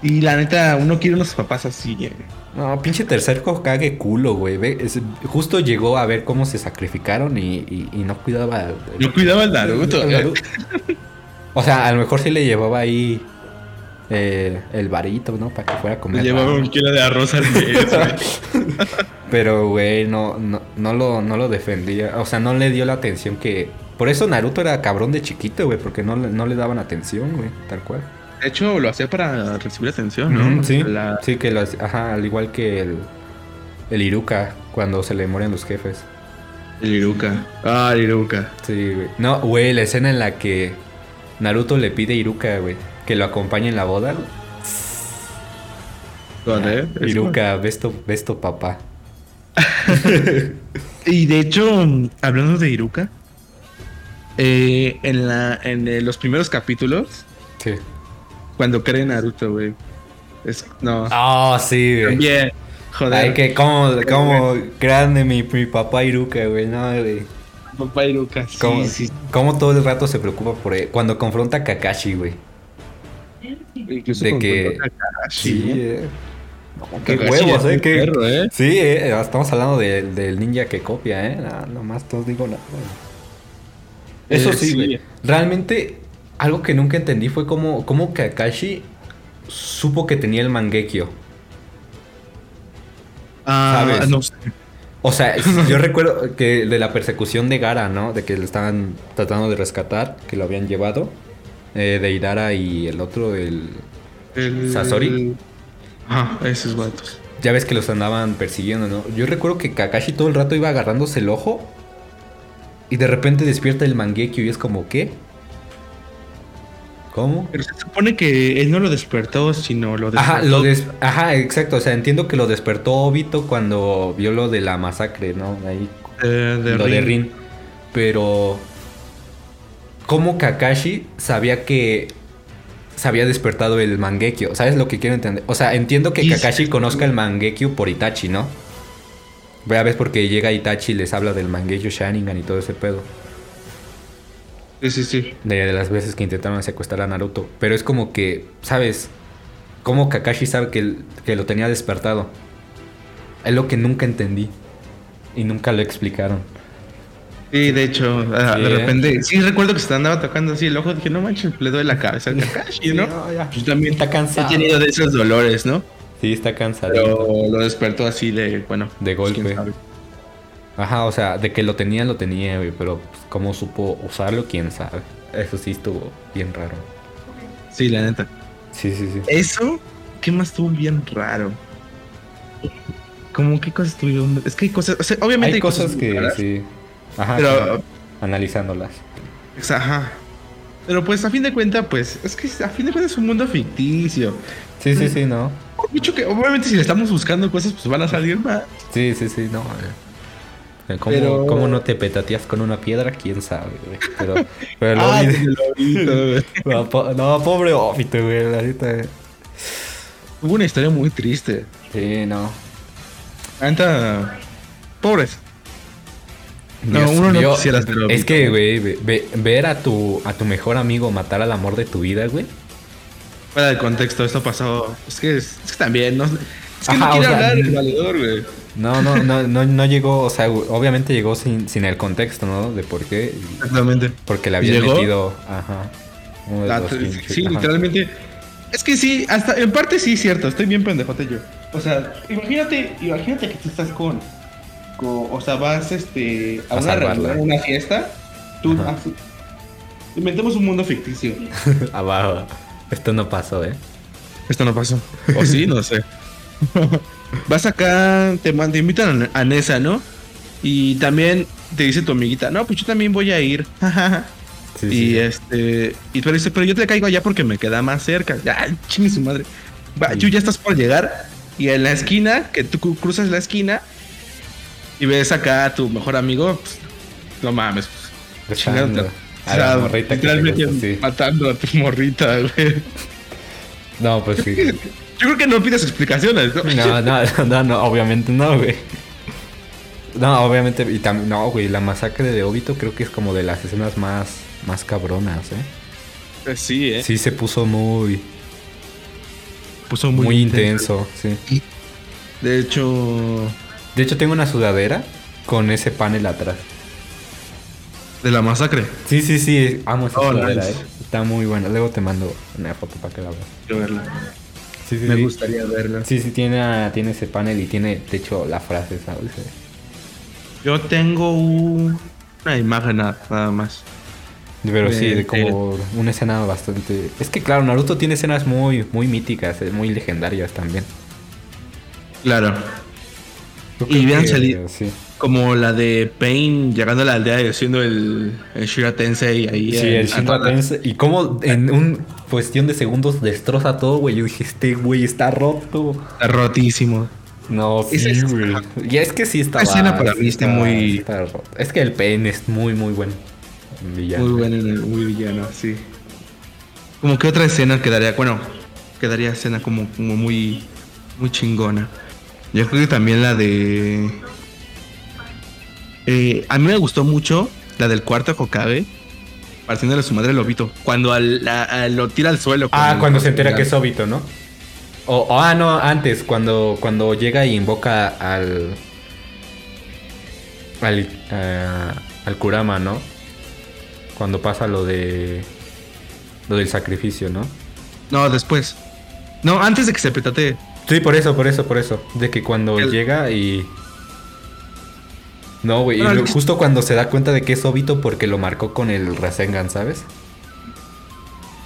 Y la neta, uno quiere unos papás así, eh. No, pinche tercer Hokage culo, güey. es- Justo llegó a ver cómo se sacrificaron y, y- y no cuidaba. No cuidaba al Naruto. al Naruto. O sea, a lo mejor sí le llevaba ahí eh, el varito, ¿no? Para que fuera a Le comer. llevaba pan. un kilo de arroz al mes, güey. Pero, güey, no, no, no, lo, no lo defendía. O sea, no le dio la atención que. Por eso Naruto era cabrón de chiquito, güey, porque no, le- no le daban atención, güey, tal cual. De hecho, lo hacía para recibir atención, ¿no? Sí, La- sí, que lo hace- ajá, al igual que el, el Iruka, cuando se le mueren los jefes. El Iruka. Ah, el Iruka. Sí, güey. No, güey, la escena en la que Naruto le pide a Iruka, güey, que lo acompañe en la boda. ¿Dónde? Es Iruka, ves tu, ves tu papá. Y de hecho, hablando de Iruka, eh, en, la, en eh, los primeros capítulos, Sí. Cuando cree Naruto, güey. Es, no. Ah, sí, güey. También. Joder. Ay, que como, como grande mi, mi papá Iruka, güey, no, güey. Papá Iruka. Sí, Cómo, sí. cómo todo el rato se preocupa por él. Cuando confronta a Kakashi, güey. Incluso de que- Kakashi, ¿no? eh. No, qué huevos, eh. qué- perro, ¿eh? Sí, eh, estamos hablando de- del ninja que copia, ¿eh? No, nomás todos digo nada. Eso Eh, sí, sí. güey. Realmente, algo que nunca entendí fue cómo, cómo Kakashi supo que tenía el Mangekyo. Ah, ¿Sabes? no sé. O sea, yo recuerdo que de la persecución de Gara, ¿no? De que lo estaban tratando de rescatar, que lo habían llevado. eh, de Idara y el otro, el... El... ¿Sasori? Ah, esos vatos. Ya ves que los andaban persiguiendo, ¿no? Yo recuerdo que Kakashi todo el rato iba agarrándose el ojo. Y de repente despierta el Mangekyo y es como, ¿qué? ¿Cómo? Pero se supone que él no lo despertó, sino lo despertó. Ajá, lo des- Ajá, exacto. O sea, entiendo que lo despertó Obito cuando vio lo de la masacre, ¿no? Ahí Eh, de lo de Rin. Pero. ¿Cómo Kakashi sabía que. Se había despertado el Mangekyo? ¿Sabes lo que quiero entender? O sea, entiendo que Kakashi conozca el Mangekyo por Itachi, ¿no? Ya ves porque llega Itachi y les habla del Mangekyo Sharingan y todo ese pedo. Sí, sí, sí. De, de las veces que intentaron secuestrar a Naruto. Pero es como que, ¿sabes? ¿Cómo Kakashi sabe que, que lo tenía despertado? Es lo que nunca entendí. Y nunca lo explicaron. Sí, de hecho, Sí, de ¿eh? repente, sí recuerdo que se andaba tocando así el ojo, dije, no manches, le doy la cabeza al Kakashi, ¿no? ya. Pues también Está cansado. tenido de esos dolores, ¿no? Sí, está cansado. Pero lo despertó así de, bueno, De pues, golpe. Ajá, o sea, de que lo tenía, lo tenía, güey. Pero pues, cómo supo usarlo, quién sabe. Eso sí estuvo bien raro. Sí, la neta. Sí, sí, sí. Eso, ¿qué más estuvo bien raro? Como qué cosas estuvieron. Es que hay cosas. o sea, obviamente Hay cosas muy que raras, sí. Ajá, Pero, claro, analizándolas. ajá. Pero pues a fin de cuentas, pues, es que a fin de cuentas es un mundo ficticio. Sí, sí, sí, no. Mucho que, obviamente, si le estamos buscando cosas, pues van a salir más. Sí, sí, sí, no. eh. ¿Cómo, Pero- cómo no te petateas con una piedra? ¿Quién sabe, güey? Pero, pero Ah, el lobito, güey. no, po- no, pobre Obito, güey, la neta. Hubo una historia muy triste. Sí, no. La neta, pobres. No, uno no mío, quisiera ser Es que, güey, ve- ve- ver a tu, a tu mejor amigo matar al amor de tu vida, güey. Fuera del contexto, esto pasó. Es que, es, que también, no, es que Ajá, no quiero hablar del valedor, güey. No, no, no, no, no llegó, o sea, obviamente llegó sin, sin el contexto, ¿no? De por qué. Exactamente. Porque le habían ¿Llegó? metido, ajá. Ah, sí, ajá. literalmente. Es que sí, hasta en parte sí es cierto, estoy bien pendejote yo. O sea, imagínate, imagínate que tú estás con, con- o sea, vas este a, A una reunión, una fiesta, tú Ajá. ah, inventemos un mundo ficticio. Abajo. Esto no pasó, ¿eh? Esto no pasó. O sí, no sé. Vas acá, te, te invitan a, a Nesa, ¿no? Y también te dice tu amiguita, no, pues yo también voy a ir. Sí, y sí. este, y pero yo te caigo allá porque me queda más cerca. Ya, chingue su madre. Va, Tú ya estás por llegar y en la esquina, que tú cru- cruzas la esquina y ves acá a tu mejor amigo, pues, no mames. Pues, chingándote. a la morrita que te literalmente gusta, sí. matando a tu morrita, güey. No, pues sí. Yo creo que no pides explicaciones, ¿no? No, no, no, no, obviamente no, güey. No, obviamente, y también, no, güey, la masacre de Obito creo que es como de las escenas más, más cabronas, ¿eh? Pues sí, eh. Sí, se puso muy, Puso muy, intenso, sí. De hecho, De hecho, tengo una sudadera con ese panel atrás. de la masacre. Sí, sí, sí, amo esa Oh, sudadera, nice. ¿eh? Está muy buena. Luego te mando una foto para que la veas. Quiero verla. Sí, sí, Me sí. gustaría verla. Sí, sí, tiene, tiene ese panel y tiene, de hecho, la frase, ¿sabes? Yo tengo un- una imagen na- nada más. Pero sí, De- de como una escena bastante... Es que claro, Naruto tiene escenas muy, muy míticas, eh, muy legendarias también. Claro. Y vean Sí, Como la de Pain llegando a la aldea y haciendo el, el Shira Tensei ahí. sí en- el Shinra Tensei. Y como en un cuestión de segundos destroza todo, güey. Yo dije, este güey está roto. Está rotísimo. No, sí, es- güey. Y es que sí está Esa escena para mí está muy- roto. Es que el Pain es muy, muy bueno. Villano. Muy bueno, en el- muy villano, sí. Como que otra escena quedaría, bueno, quedaría escena como, como muy, muy chingona. Yo creo que también la de... Eh, a mí me gustó mucho la del cuarto Hokage, partiéndole a su madre el lobito. Cuando al- a- a- lo tira al suelo. Ah, el- cuando se entera que es Obito, ¿no? O, o- ah, no, antes, cuando, cuando llega y invoca al. Al, ah, al Kurama, ¿no? Cuando pasa lo de. Lo del sacrificio, ¿no? No, después. No, antes de que se petatee. Sí, por eso, por eso, por eso. De que cuando El- llega y. No, güey. y No, el- justo cuando se da cuenta de que es Obito porque lo marcó con el Rasengan, ¿sabes?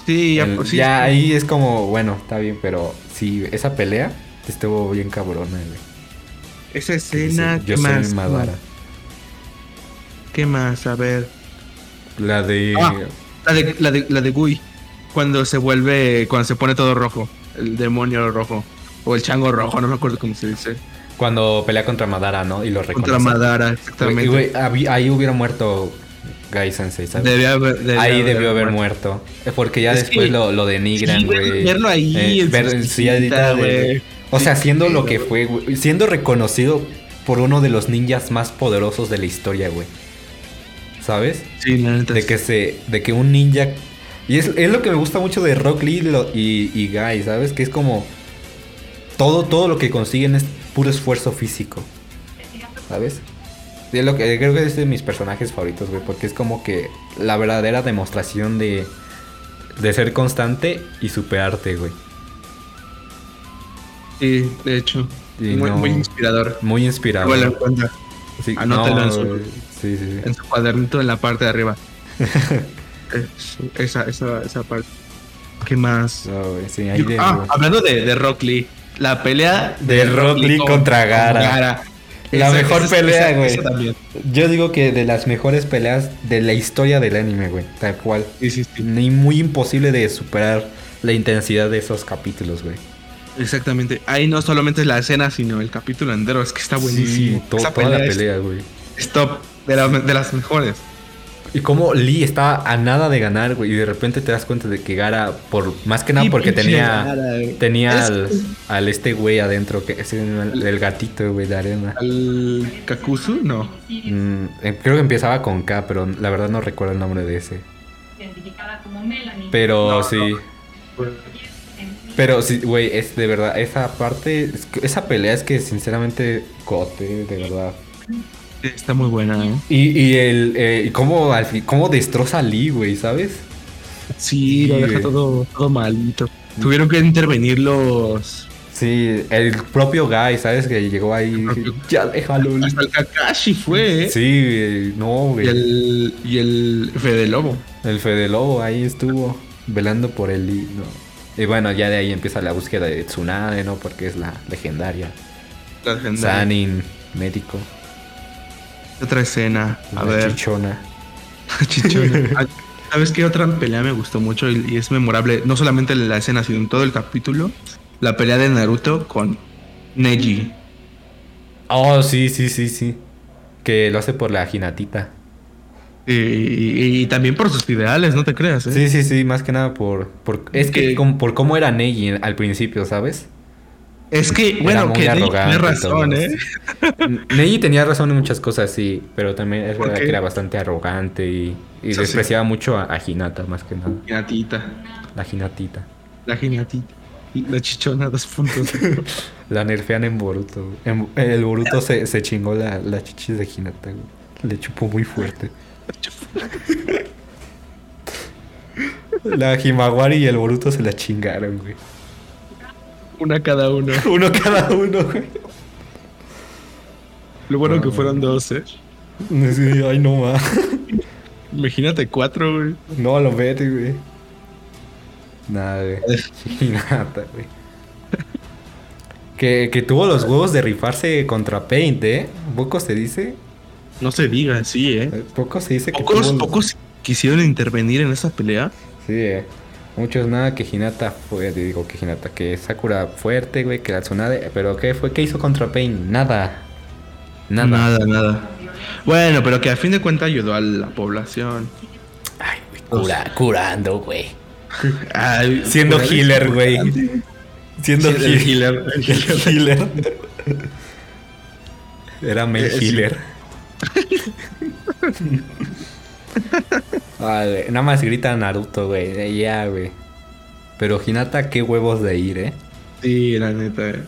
Sí, ya, El- pues, sí, ya sí. ahí es como, bueno, está bien, pero sí, esa pelea estuvo bien cabrona, güey. Esa escena, dice, ¿qué Yo más? soy Madara. ¿Qué más? A ver. La de. Ah. La de, la de, la de Gui. Cuando se vuelve, cuando se pone todo rojo. El demonio rojo. O el chango rojo, no me acuerdo cómo se dice. Cuando pelea contra Madara, ¿no? Y lo reconoce. Contra Madara, exactamente. güey, ahí hubiera muerto Gai Sensei, ¿sabes? Haber- ahí debió haber muerto. Porque ya Es después lo, lo denigran, güey. verlo ahí Eh, en ver- güey. O sea, siendo lo que fue, güey. Siendo reconocido por uno de los ninjas más poderosos de la historia, güey. ¿Sabes? Sí, la neta. de que se de que un ninja y es, es lo que me gusta mucho de Rock Lee y y, y Guy sabes que es como todo todo lo que consiguen es puro esfuerzo físico sabes es lo que creo que es de mis personajes favoritos güey porque es como que la verdadera demostración de de ser constante y superarte güey Sí, de hecho. Muy, no- muy inspirador. muy inspirador cuenta. Sí, anótelo en no, su- sí, sí. En su cuadernito en la parte de arriba. Es- esa, esa, esa parte. ¿Qué más? No, güey, sí, ahí Yo- de- ah, hablando de, de Rock Lee. La pelea De Rock Lee contra Gaara. La mejor pelea, güey. Yo digo que de las mejores peleas de la historia del anime, güey. Tal cual. Sí, sí, sí. Ni muy imposible de superar la intensidad de esos capítulos, güey. Exactamente. Ahí no solamente es la escena, sino el capítulo entero. Es que está buenísimo. Sí, to- toda la pelea, güey. es top. De, la- de las mejores. Y como Lee estaba a nada de ganar, güey. Y de repente te das cuenta de que Gara, por más que nada Sí, porque tenía tenía Es- al, al este güey adentro, que es el, el gatito, güey, de arena. ¿Al Kakuzu? No. Mm, eh, creo que empezaba con K, pero la verdad no recuerdo el nombre de ese. identificada como Melanie. Pero No, sí. no. Pero sí, güey, es de verdad, esa parte, es que- esa pelea es que sinceramente cote, de verdad. Está muy buena, ¿eh? Y, y el, eh, y cómo, al fin- cómo destroza a Lee, güey, ¿sabes? Sí, lo deja todo, todo malito. Tuvieron que intervenir los. Sí, el propio Guy, ¿sabes? Que llegó ahí y propio- ya déjalo. Lee". Hasta el Kakashi fue, ¿eh? Sí, no, Y güey. el, y el Fede Lobo. El Fede Lobo ahí estuvo velando por el Lee, ¿no? Y bueno, ya de ahí empieza la búsqueda de Tsunade, ¿no? Porque es la legendaria. La legendaria. Sanin, médico. Otra escena. A La ver. Chichona. Chichona. ¿Sabes qué otra pelea me gustó mucho y, y es memorable? No solamente la escena, sino en todo el capítulo. La pelea de Naruto con Neji. Oh, sí, sí, sí, sí. Que lo hace por la jinatita. Y, y- y también por sus ideales, no te creas, ¿eh? Sí, sí, sí, más que nada por... por es que por cómo era Neji al principio, ¿sabes? Es que, Era bueno, que Neji tiene razón. ¿eh? Neji tenía razón en muchas cosas, sí, pero también es ¿Por verdad qué? que era bastante arrogante y, y Eso sí. despreciaba mucho a, a Hinata, más que nada. Hinatita. La Hinatita. La Hinatita. Y La chichona, dos puntos. La nerfean en Boruto. En- el Boruto se, se chingó la, la chichis de Hinata, güey. Le chupó muy fuerte. La Himawari y el Boruto se la chingaron, güey. Una cada uno. Uno cada uno, güey. Lo bueno que fueron dos, ¿eh? Sí, ay, no más. Imagínate cuatro, güey. No, lo vete, güey. Nada, güey. Hinata, güey. Que, que tuvo los huevos de rifarse contra Paint, ¿eh? Poco se dice. No se diga, sí, ¿eh? eh, Poco se dice que Pocos, tuvo- pocos quisieron intervenir en esa pelea. Sí, eh. Muchos nada que Hinata fue, digo que Hinata, que Sakura fuerte, güey, que la Tsunade, pero ¿qué fue? ¿Qué hizo contra Pain? Nada. Nada. Nada, nada. Bueno, pero que a fin de cuentas ayudó a la población. Ay, güey, cura- curando, güey. Ay, Siendo healer, güey. Siendo Sí, el healer. El healer. Era main Eh, sí. healer. Vale, nada más grita Naruto, güey. Ya, güey. Pero Hinata, qué huevos de ir, eh. Sí, la neta. eh.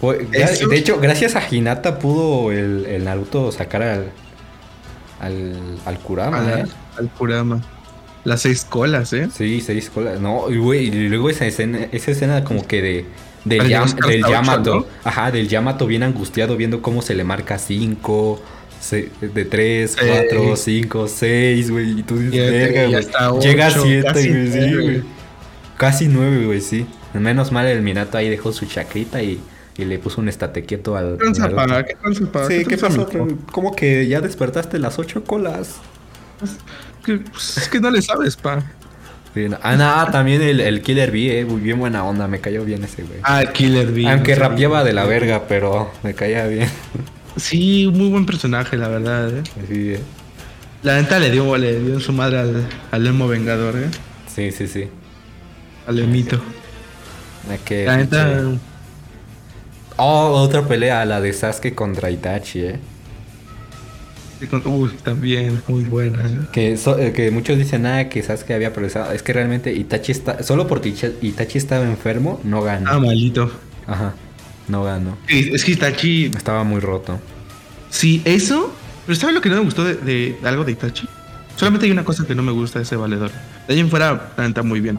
Fue- Eso- De hecho, gracias a Hinata pudo el, el Naruto sacar al. al. al Kurama, Al, eh. al Kurama. Las seis colas, ¿eh? Sí, seis colas. No, y güey, y luego esa escena, esa escena como que de. Del, Yam- Yamato. ¿no? Ajá, del Yamato bien angustiado viendo cómo se le marca 5. De 3, Sí. 4, 5, 6, güey. Y tú dices, verga, güey. Llega a ocho, 7, casi güey. Sí, nueve. güey. Casi 9, güey, sí. Menos mal el Minato ahí dejó su chacrita y, y le puso un estate quieto al. ¿Qué tranza, Naruto. pa? ¿Qué tranza, pa? Sí, ¿qué tranza, pasó? ¿Cómo que ya despertaste las 8 colas? Que, pues, es que no le sabes, pa. Sí, no. Ah, no, también el, el Killer B, eh, muy bien buena onda, me cayó bien ese güey. Ah, Killer Bee. Aunque sí. rapeaba de la verga, pero me caía bien. Sí, muy buen personaje, la verdad, ¿eh? Sí, eh. La neta le dio, le dio en su madre al, al emo vengador, ¿eh? sí, sí. sí. Al emito. Que- La neta. Oh, otra pelea, la de Sasuke contra Itachi, eh. uy, también, muy buena, ¿eh? Que, so- eh, que muchos dicen nada que Sasuke había progresado. Es que realmente Itachi está. Solo porque Itachi estaba enfermo, no ganó. Ah, malito. Ajá. No ganó. Sí, es que Itachi, Estaba muy roto. sí, eso. Pero ¿sabes lo que no me gustó de, de algo de Itachi? Solamente hay una cosa que no me gusta de ese valedor. De ahí en fuera, la neta, muy bien.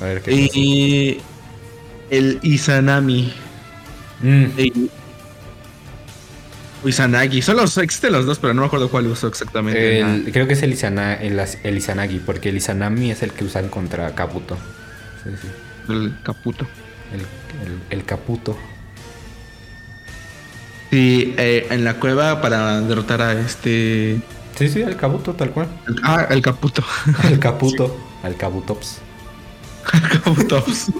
A ver qué? Y el Izanami. Mm, o Izanagi. Solo existen los dos, pero no me acuerdo cuál usó exactamente. el- creo que es el, Izana- el, el Izanagi, porque el Izanami es el que usan contra Kabuto. Sí, sí. El Caputo. El Caputo. Sí, eh, en la cueva para derrotar a este. Sí, sí, el Kabuto, tal cual. Ah, el Caputo. El Caputo. Al Kabutops. Caputops.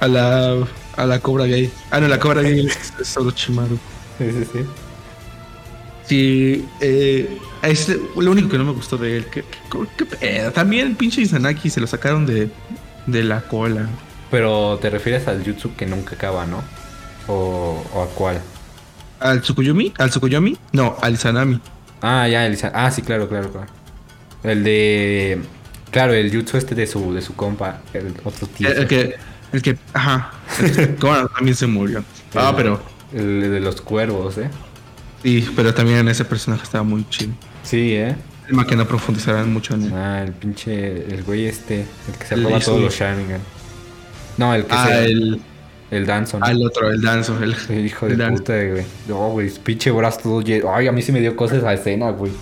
a la. A la cobra gay. Ah, no, la cobra gay es es Orochimaru. Sí, sí, sí. Sí, eh, es lo único que no me gustó de él. Que, que- que- eh, también el pinche Izanaki se lo sacaron de, de la cola. Pero te refieres al Jutsu que nunca acaba, ¿no? ¿O, o a cuál? ¿Al Tsukuyomi? ¿Al Tsukuyomi? No, al Izanami. Ah, ya, el Izan- Ah, sí, claro, claro, claro. El de. Claro, el Jutsu este de su, de su compa. El otro tío. El, el que, el que, ajá. El que- también se murió. Ah, El- pero, El de los cuervos, ¿eh? sí, pero también ese personaje estaba muy chido. Sí, ¿eh? Tema que no profundizarán mucho en él. Ah, el pinche. El güey este. El que se roba todos los Sharingan. No, el que Ah, se. el, El Danson. ah, el otro, el Danzo. El, hijo de puta, güey. No, güey, pinche brazo todo lleno. Ay, a mí sí me dio cosas esa escena, güey.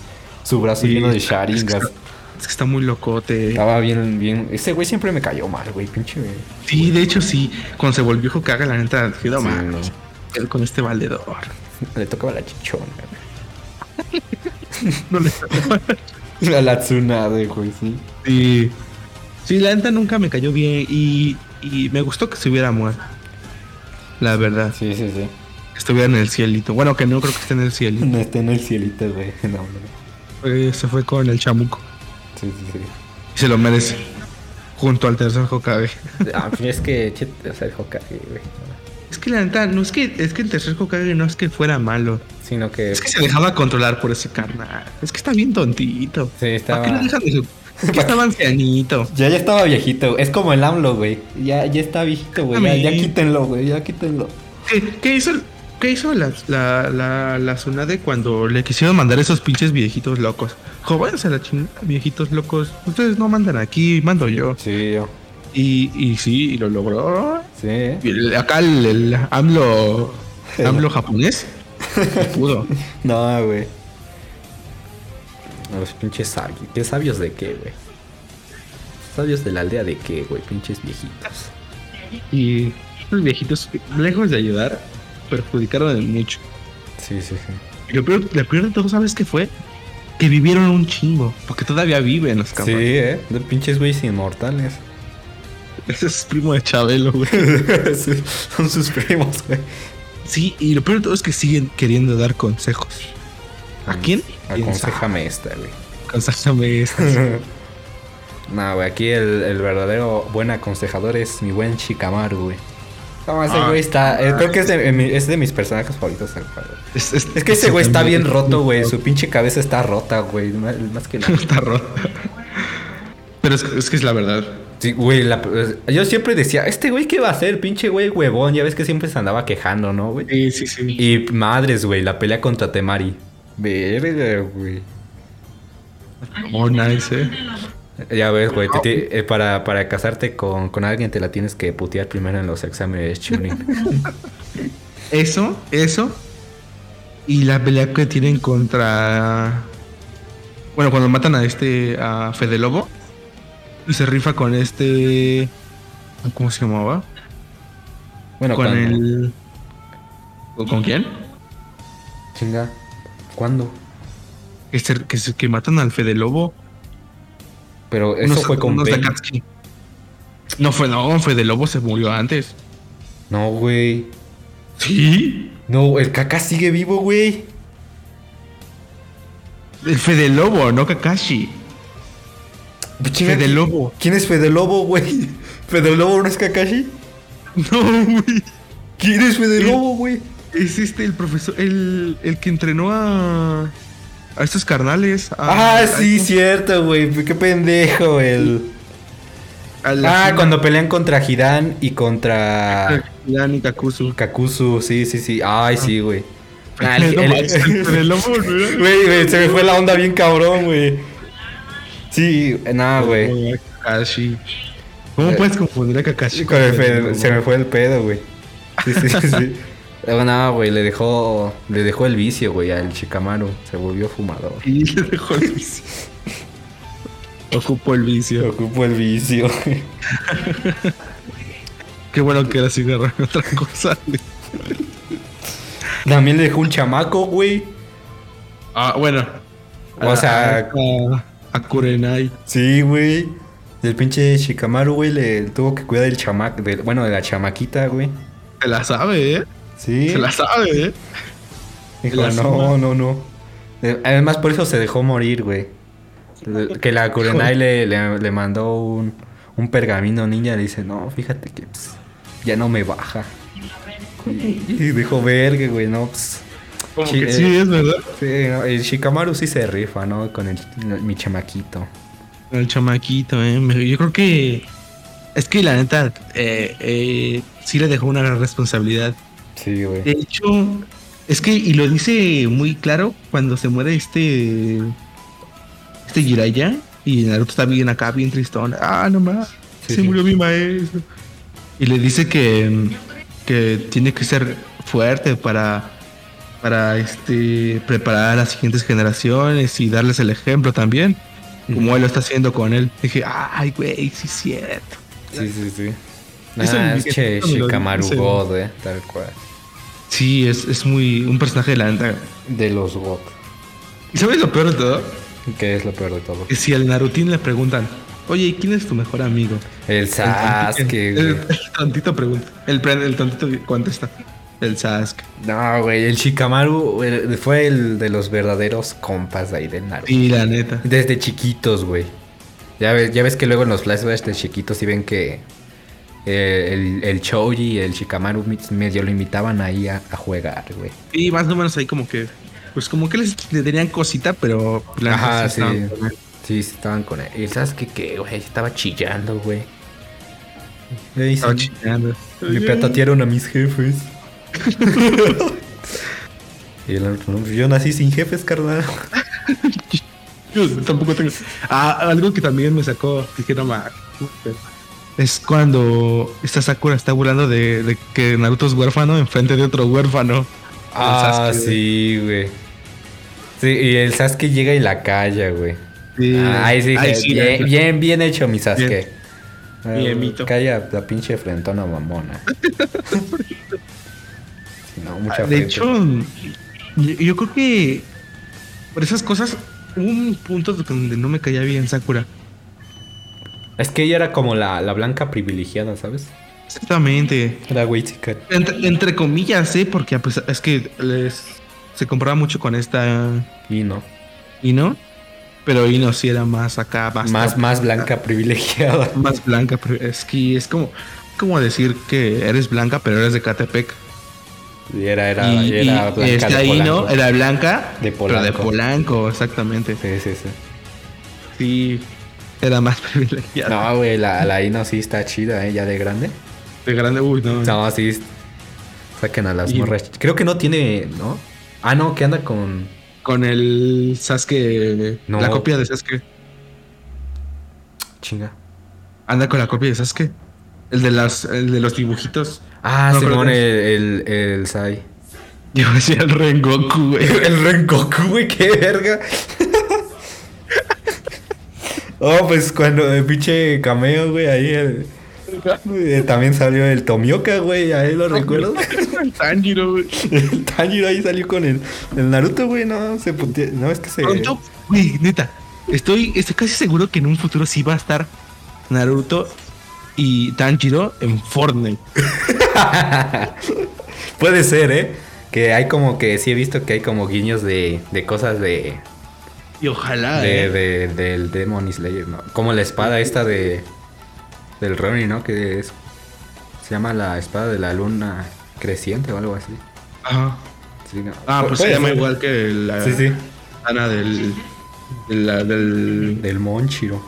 Su brazo Sí, lleno de es que está- Sharingas. Es que está muy locote. Estaba bien, bien. Ese güey siempre me cayó mal, güey, pinche. güey. Sí, de hecho sí. Cuando se volvió Hokage, la neta, no Sí, mames, no. Con este valedor. Le tocaba la chichona, No le güey. La, la Tsunade, güey, sí. Sí. Sí, la neta nunca me cayó bien y, y me gustó que se hubiera muerto. La verdad, Sí, sí, sí. que estuviera en el cielito. Bueno, que no creo que esté en el cielito. No está en el cielito, güey. No, no. Eh, se fue con el chamuco. Sí, sí, sí. Y se lo merece. Junto al tercer Hokage. Ah, pues es que, o sea, el Hokage, güey. Es que la neta, no es que, es que el tercer Hokage no es que fuera malo. Sino que. Es que se dejaba controlar por ese carnal. Es que está bien tontito. Sí, estaba. ¿Para qué lo dejan de su... Es que estaba ancianito. Ya, ya estaba viejito. Es como el AMLO, güey. Ya, ya está viejito, güey. Ya, ya quítenlo, güey. Ya quítenlo. ¿Qué, qué hizo, qué hizo la, la, la, la Tsunade cuando le quisieron mandar esos pinches viejitos locos? Jóvense la chingada, viejitos locos. Ustedes no mandan aquí, mando yo. Sí, yo. Y, y sí, y lo logró. Sí. Y el- acá el, el AMLO, AMLO japonés pudo. No, güey. Los pinches sabios. ¿Qué sabios de qué, güey? ¿Sabios de la aldea de qué, güey? Pinches viejitos. Y los viejitos, lejos de ayudar, perjudicaron en mucho. Sí, sí, sí. Lo peor, lo peor de todo, ¿sabes qué fue? Que vivieron un chingo. Porque todavía viven los Sí, cabrones. eh. De pinches güeyes inmortales. Ese es primo de Chabelo, güey. Sí, Son sus primos, güey. Sí, y lo peor de todo es que siguen queriendo dar consejos. ¿A quién? ¿Quién Aconsejame esta, güey. Aconsejame estas. No, güey, aquí el, el verdadero buen aconsejador es mi buen Shikamaru, güey. No, ese Ah. güey está. eh, creo que es de, es de mis personajes favoritos. Es, es- Es que ese güey está bien roto, güey. Su pinche cabeza está rota, güey. Más más que nada. Está roto. Pero es, es que es la verdad. Sí, güey. la- yo siempre decía, ¿este güey qué va a hacer? Pinche güey huevón. Ya ves que siempre se andaba quejando, ¿no, güey? Sí, sí, sí. Y madres, güey. La pelea contra Temari. Verga, güey. Oh, nice, eh. Ya ves, güey. te- te- eh, para, para casarte con, con alguien te la tienes que putear primero en los exámenes Chunin. Eso, eso. Y la pelea que tienen contra. Bueno, cuando matan a este. a Fede Lobo. Y se rifa con este. ¿Cómo se llamaba? Bueno, con cuando- el. ¿Con, con quién? Chinga. ¿Cuándo? Que, se- que, se- que matan al Fede Lobo. Pero eso Unos- fue con. No fue, no, Fede Lobo se murió antes. No, güey. ¿Sí? No, el caca sigue vivo, güey. El Fede Lobo, no Kakashi. Fede Lobo. ¿Quién es Fede Lobo, güey? ¿Fede Lobo no es Kakashi? No, güey. ¿Quién es Fede. Lobo, güey? Es este, el profesor, el, el que entrenó a. a estos carnales. a- Ah, a- sí, cierto, güey. Qué pendejo, el. a Ah, cuando pelean contra Hidan y contra Hidan y Kakuzu. Kakuzu. Sí, sí, sí. Ay, sí, güey. Ah, el- el- el. Güey, güey, se me fue la onda bien cabrón, güey. Sí, nada, güey. Kakashi. ¿Cómo Eh, puedes confundir a Kakashi? Con el se me fue el pedo, güey. Sí, sí, sí. Luego nada, güey, le dejó, le dejó el vicio, güey, al Shikamaru. Se volvió fumador. Y le dejó el vicio. Ocupó el vicio. Ocupó el vicio. Qué bueno que era cigarro y otra cosa. También le dejó un chamaco, güey. Ah, bueno. O sea- A, a Kurenai. Sí, güey. El pinche Shikamaru, güey, le tuvo que cuidar del chamaco, del- bueno, de la chamaquita, güey. Se la sabe, ¿eh? Sí. Se la sabe, ¿eh? Dijo, la no, suma. no, no. Además, por eso se dejó morir, güey. Que la Kurenai le, le, le mandó un, un pergamino ninja. Le dice, no, fíjate que pues, ya no me baja. Y dijo, verga, güey, no, pues. Como Sí, que eh. sí es, ¿verdad? Sí, no, el Shikamaru sí se rifa, ¿no? Con el, mi chamaquito. El chamaquito, ¿eh? Yo creo que... Es que la neta, eh, eh, sí le dejó una gran responsabilidad. Sí, güey. De hecho, es que, y lo dice muy claro cuando se muere este. Este Jiraiya. Y Naruto está bien acá, bien tristón. Ah, no más. Sí, se sí. murió mi maestro. Y le dice que, que tiene que ser fuerte para, para este, preparar a las siguientes generaciones y darles el ejemplo también. Como él lo está haciendo con él. Dije, ay, güey, sí es cierto. Sí, sí, sí. Ah, es che, Shikamaru. God, eh, tal cual. Sí, es, es muy. Un personaje de la neta. De los GOT. ¿Y sabes lo peor de todo? Que es lo peor de todo. Que si al Narutín le preguntan, oye, ¿y quién es tu mejor amigo? El Sasuke, el, el, el tontito pregunta. El, el tontito contesta. El Sasuke. No, güey, el Shikamaru fue el de los verdaderos compas de ahí del Naruto. Sí, la neta. Desde chiquitos, güey. Ya ves, ya ves que luego en los flashbacks de chiquitos sí ven que eh, el, el Choji y el Shikamaru medio lo invitaban ahí a, a jugar, güey. Y más o menos ahí como que. Pues como que les, le tenían cosita, pero. Ajá, sí. estaban con él. Sí, estaban con él. Y sabes qué, qué, güey, estaba chillando, güey. Estaba chingando. me petatearon a mis jefes. y el otro, "No, yo nací sin jefes, carnal. Yo tampoco tengo. Ah, algo que también me sacó. Dije, no ma- Es cuando esta Sakura está burlando de, de que Naruto es huérfano enfrente de otro huérfano. Ah, sí, güey. Sí, y el Sasuke llega y la calla, güey. Sí. Ah, Ahí sí, Ay, sí, bien, bien, bien hecho, mi Sasuke. Bien. Ah, Bien, mito. Calla la pinche frentona mamona. No, mucha De frente. hecho, yo, yo creo que por esas cosas hubo un punto donde no me caía bien Sakura. Es que ella era como la, la blanca privilegiada, ¿sabes? Exactamente. Era güey. Entre, entre comillas, ¿eh? Porque pues, es que les, se compraba mucho con esta Y no. Ino. Pero Ino sí era más acá, más, Más, más blanca privilegiada. más blanca. Es que es como, como decir que eres blanca, pero eres de Catepec. Y era, era, y, era y blanca esta de Ino era blanca, De pero de Polanco. Polanco, exactamente. Sí, sí, sí. Sí, era más privilegiada. No, güey, la, la Ino sí está chida, ¿eh? Ya de grande. De grande, uy, no. No, sí. Saquen a las Y- morras. Creo que no tiene, ¿no? Ah, no, que anda con. Con el Sasuke, No. la copia de Sasuke. Chinga. Anda con la copia de Sasuke. El de, las, el de los dibujitos. Ah, No, Simón, el, el, el Sai. Yo decía el Rengoku, güey. El Rengoku, güey, qué verga. Oh, pues cuando el pinche cameo, güey, ahí el- eh, también salió el Tomioka, güey, ahí lo recuerdo. Tanjiro, güey. el Tanjiro ahí salió con el, el Naruto, güey, no se putea- No, es que se. Pronto, güey, neta. Estoy, estoy casi seguro que en un futuro sí va a estar Naruto y Tanjiro en Fortnite. Puede ser, ¿eh? Que hay como que sí he visto que hay como guiños de, de cosas de, Y ojalá. de, eh. de- del Demon Slayer, ¿no? Como la espada esta de del Ronin, ¿no? Que es se llama la espada de la luna creciente o algo así. Ajá. Sí, no. Ah, Pu- pues se llama ser. igual que la Sí, sí, Ana del. de la- del. del Monchiro.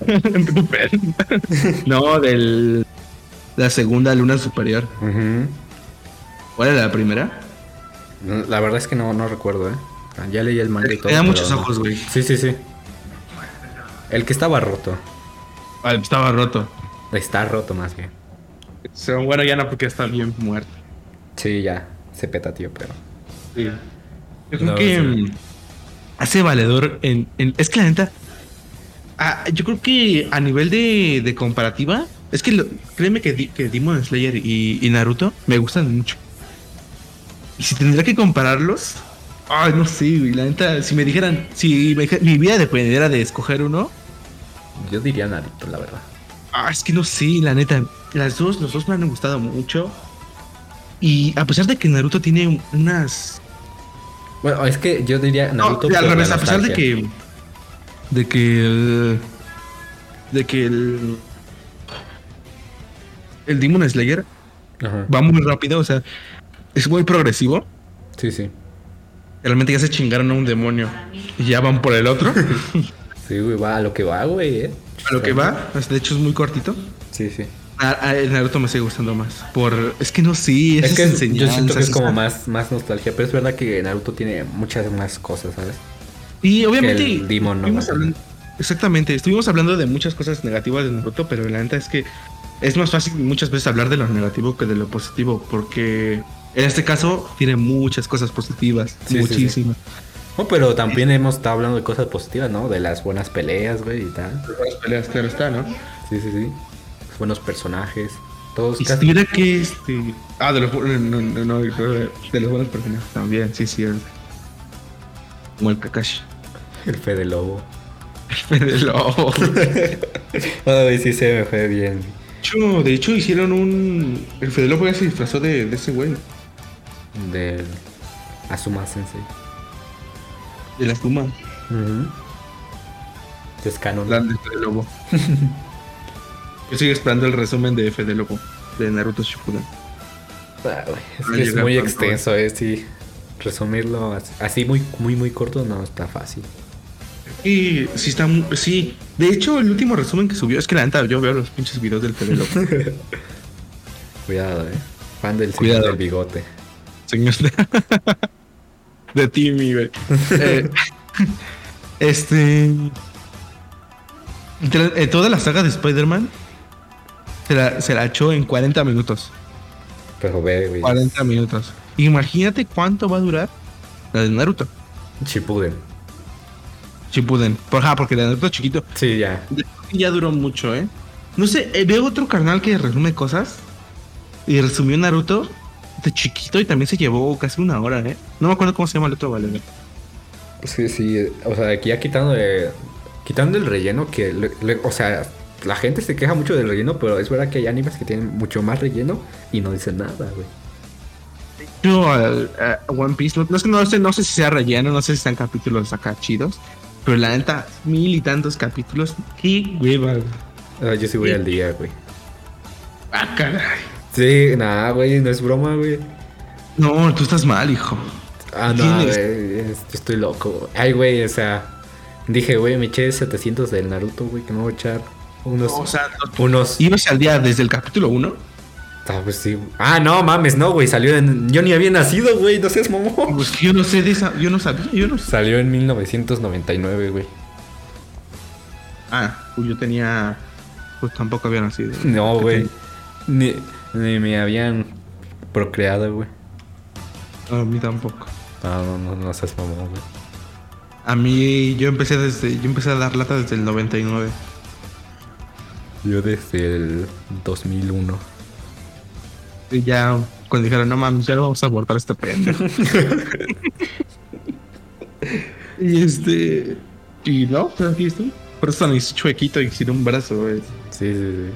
no, del. La segunda luna superior. Ujú. ¿Cuál era la primera? La verdad es que no, no recuerdo, ¿eh? Ya leí el manga y todo. Tenía muchos ojos, güey. Sí, sí, sí. El que estaba roto. Ah, estaba roto. Está roto más bien. So, bueno, ya no, porque está bien muerto. Sí, ya. Se peta, tío, pero. Sí. Yo creo No, que sí. mm, hace valedor en, en- Es que la neta. ah, yo creo que a nivel de, de comparativa. Es que lo- créeme que, Di- que Demon Slayer y, y Naruto me gustan mucho. Y si tendría que compararlos. Ay, no sé, güey. La neta, si me dijeran. Si me mi vida dependiera de escoger uno. Yo diría Naruto, la verdad. Ah, es que no sé, la neta. Las dos, los dos me han gustado mucho. Y a pesar de que Naruto tiene unas Bueno, es que yo diría Naruto. No, al revés, a pesar de que. De que el. De que el. El Demon Slayer Ajá. va muy rápido, o sea, es muy progresivo. Sí, sí. Realmente ya se chingaron a un demonio y ya van por el otro. Sí, güey, va a lo que va, güey, eh. a lo que va, de hecho es muy cortito. Sí, sí. A- a- el Naruto me sigue gustando más. Por. Es que no sé, Es que es- yo siento que es como más, más nostalgia, pero es verdad que Naruto tiene muchas más cosas, ¿sabes? Y obviamente. que el Demon, ¿no? hablando- exactamente, estuvimos hablando de muchas cosas negativas de Naruto, pero la neta es que es más fácil muchas veces hablar de lo negativo que de lo positivo, porque en este caso tiene muchas cosas positivas, Sí, sí, muchísimas. No, pero también hemos estado hablando de cosas positivas, ¿no? De las buenas peleas, güey, y tal. Las peleas, claro está, ¿no? Sí, sí, sí. Buenos personajes. Todos Y casi. mira que este. Ah, de los, bu- no, no, no, de los buenos personajes también, sí, sí. Como el Kakashi. El Fede Lobo. de lobo. Ay, sí se me fue bien. De hecho, de hecho, hicieron un. El Fede Lobo ya se disfrazó de, de ese güey. Del Asuma Sensei. De la Zuma. Ujú. Es canon. La de Fede Lobo. Yo sigo esperando el resumen de Fede Lobo. De Naruto Shippuden. Ah, Es que muy extenso, eh, sí. Resumirlo así, así muy, muy, muy corto no está fácil. Y sí está sí. De hecho, el último resumen que subió es que la neta yo veo los pinches videos del Fede Lobo. Cuidado, eh. Fan del Cuidado. del bigote. Señor de, de Timmy, güey. Eh, este. eh, toda la saga de Spider-Man se la, se la echó en 40 minutos. Pero ve, güey. 40 minutos. Imagínate cuánto va a durar la de Naruto. Shippuden. Shippuden. Por, ajá, porque la de Naruto chiquito Sí, ya. ya duró mucho, ¿eh? No sé, eh, veo otro carnal que resume cosas. Y resumió Naruto chiquito y también se llevó casi una hora, ¿eh? No me acuerdo cómo se llama el otro, vale. güey. Sí, sí. eh, O sea, aquí ya quitando de, quitando el relleno que, le- le- o sea, la gente se queja mucho del relleno, pero es verdad que hay animes que tienen mucho más relleno y no dicen nada, güey. Yo, a One Piece, no, no es que no sé, no sé si sea relleno, no sé si están capítulos acá chidos, pero la neta, mil y tantos capítulos, qué hueva. güey. Ah, yo sí voy al día, güey. Ah, caray. Sí, nada, güey, no es broma, güey. No, tú estás mal, hijo. Ah, no, güey, es- estoy loco. Ay, güey, o sea, dije, güey, me eché 700 del Naruto, güey, que me voy a echar unos, O sea, no- unos, ibas al día desde el capítulo 1. ah, pues sí. Ah, no, mames, no, güey, salió en, yo ni había nacido, güey, no seas mamón. Pues yo no sé de esa, yo no sabía, yo no sé. Salió en 1999, güey. Ah, pues yo tenía, pues tampoco había nacido. No, ¿Qué güey, ni, ni me habían procreado, güey. No, a mí tampoco. No, no, no, no seas mamón, güey. A mí, yo empecé desde, yo empecé a dar lata desde el 99. Yo desde el 2001. Y ya, cuando dijeron, no mames, ya lo vamos a abortar a este pendejo. y este, y no, pero aquí estoy. Por eso hice chuequito y sin un brazo, güey. Sí, sí, sí.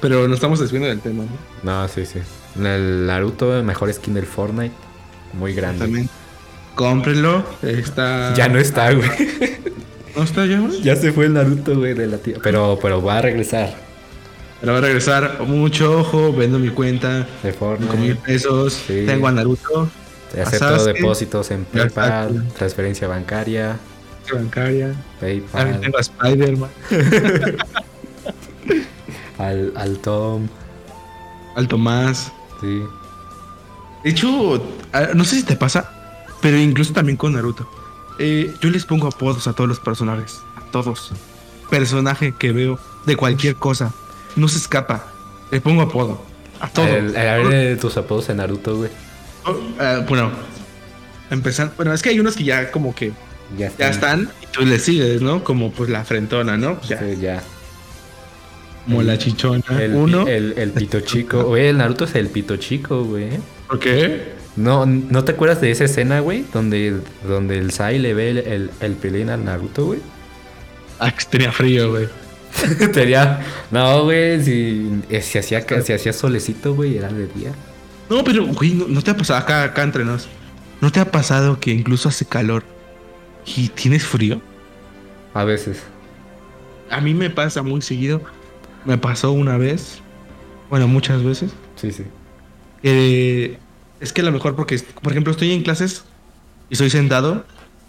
Pero no estamos desviando del tema, ¿no? No, sí, sí. El Naruto, mejor skin del Fortnite. Muy grande. También. Cómprenlo. Está. Ya no está, güey. ¿No está ya, güey? ya se fue el Naruto, güey, de la tía. Pero, pero va a regresar Pero va a regresar. Mucho ojo. Vendo mi cuenta. de 5 mil Fortnite. pesos. Sí. Tengo a Naruto. Acepto depósitos en PayPal, transferencia bancaria, Bancaria. También PayPal, tengo a Spider-Man. al, al Tom. Al Tomás. Sí. De hecho, no sé si te pasa, pero incluso también con Naruto. Eh, yo les pongo apodos a todos los personajes. A todos. Personaje que veo de cualquier cosa. No se escapa. Le pongo apodo. A todos. El, a ver eh, tus apodos en Naruto, güey. Oh, ah, bueno, empezando. Bueno, es que hay unos que ya como que Ya ya están y tú le sigues, ¿no? Como pues la frentona, ¿no? Ya, Sí, ya. Como la chichona. El, Uno. el, el pito chico. Güey, el Naruto es el pito chico, güey. ¿Por qué? No, ¿no te acuerdas de esa escena, güey? Donde, donde el Sai le ve el, el, el pilín al Naruto, güey. Ah, que tenía frío, güey. Tenía. No, güey, si, eh, si, hacía, si hacía solecito, güey, era de día. No, pero, güey, ¿no, no te ha pasado acá, acá entre nos? ¿No te ha pasado que incluso hace calor y tienes frío? A veces. A mí me pasa muy seguido. Me pasó una vez, bueno, muchas veces. Sí, sí. que es que a lo mejor porque, por ejemplo, estoy en clases y estoy sentado,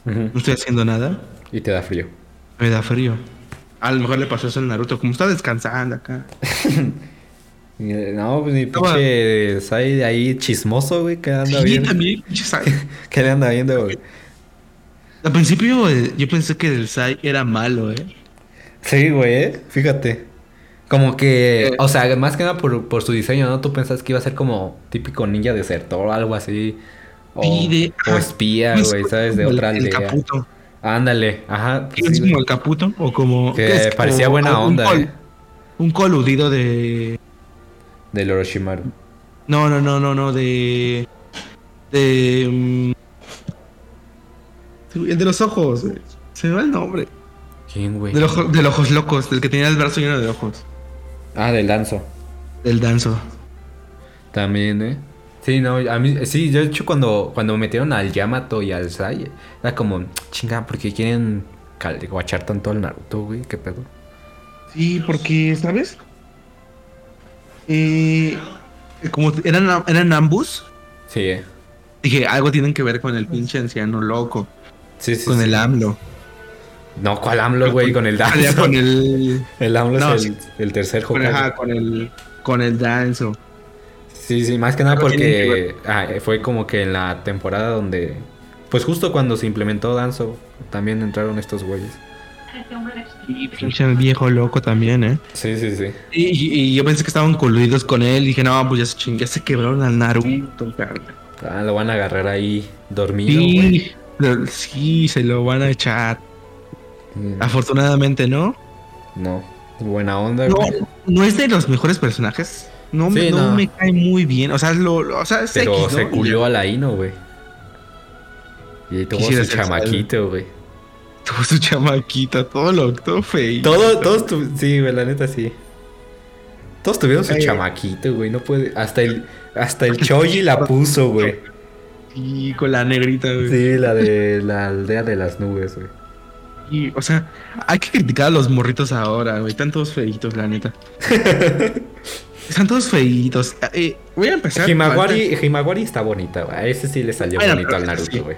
no estoy haciendo nada, Y te da frío. me da frío. A lo mejor le pasó eso al Naruto, como está descansando acá. Eh, No, pues ni Estaba- pinche Sai de ahí chismoso, güey, que anda Sí, viendo. también, pinche Sai. ¿Qué le anda viendo, güey? Al principio eh, yo pensé que el Sai era malo, ¿eh? Sí, güey, ¿eh? fíjate. Como que, o sea, más que nada por, por su diseño, ¿no? Tú pensás que iba a ser como típico ninja desertor o algo así. O, de- o ajá. espía, Pues, güey, ¿sabes? De el- otra el, aldea. Caputo. Ándale, ajá. pues es sí, como el Caputo o como... Que parecía Como buena un onda, col- eh. Un coludido de... Del Orochimaru. No, no, no, no, no, de. De. mm, el de los ojos, güey. Se me va el nombre. ¿Quién, güey? Del ojo, del ojos locos, del que tenía el brazo lleno de ojos. Ah, del Danzo. Del danzo. También, ¿eh? Sí, no, a mí, sí, yo de hecho cuando, cuando metieron al Yamato y al Sai, era como, chinga, porque quieren guachar tanto al Naruto, güey? ¿Qué pedo? Sí, porque, ¿sabes? Eh, como eran, eran ambos, Sí, eh. dije, algo tienen que ver con el pinche anciano loco, Sí, sí. con sí. el AMLO. No, ¿cuál AMLO, güey? Con el Danzo. Con el. El AMLO No, es el, tercer Con, ajá, con el. Con el danzo. Sí, sí, más que nada porque ah, fue como que en la temporada donde, pues justo cuando se implementó Danzo, también entraron estos güeyes. Y pinche viejo loco también, ¿eh? Sí, sí, sí. Y, y- y yo pensé que estaban coludidos con él. Y dije, no, pues ya se ching- ya se quebraron al Naruto, carnal. Ah, lo van a agarrar ahí dormido, güey. Sí, lo- sí, se lo van a echar. Mm, Afortunadamente, ¿no? No, buena onda, No, no es de los mejores personajes. No, me- no, no. me cae muy bien. O sea, lo, lo- o sea es Pero X, ¿no? se culió a la Ino, güey. Y ahí tuvo Quisiera su chamaquito, güey. Tuvo su chamaquita, todo lo todo feo. Todo, todos tu... Sí, güey, la neta sí. Todos tuvieron su Ay. chamaquito, güey. No puede. Hasta el, hasta el Choji la puso, güey. Y con la negrita, güey. Sí, la de la aldea de las nubes, güey. Y, o sea, hay que criticar a los morritos ahora, güey. Están todos feitos, la neta. Están todos feitos. Eh, voy a empezar. Himawari, Himawari está bonita, güey. A ese sí le salió Bueno, bonito al sí. Naruto, güey.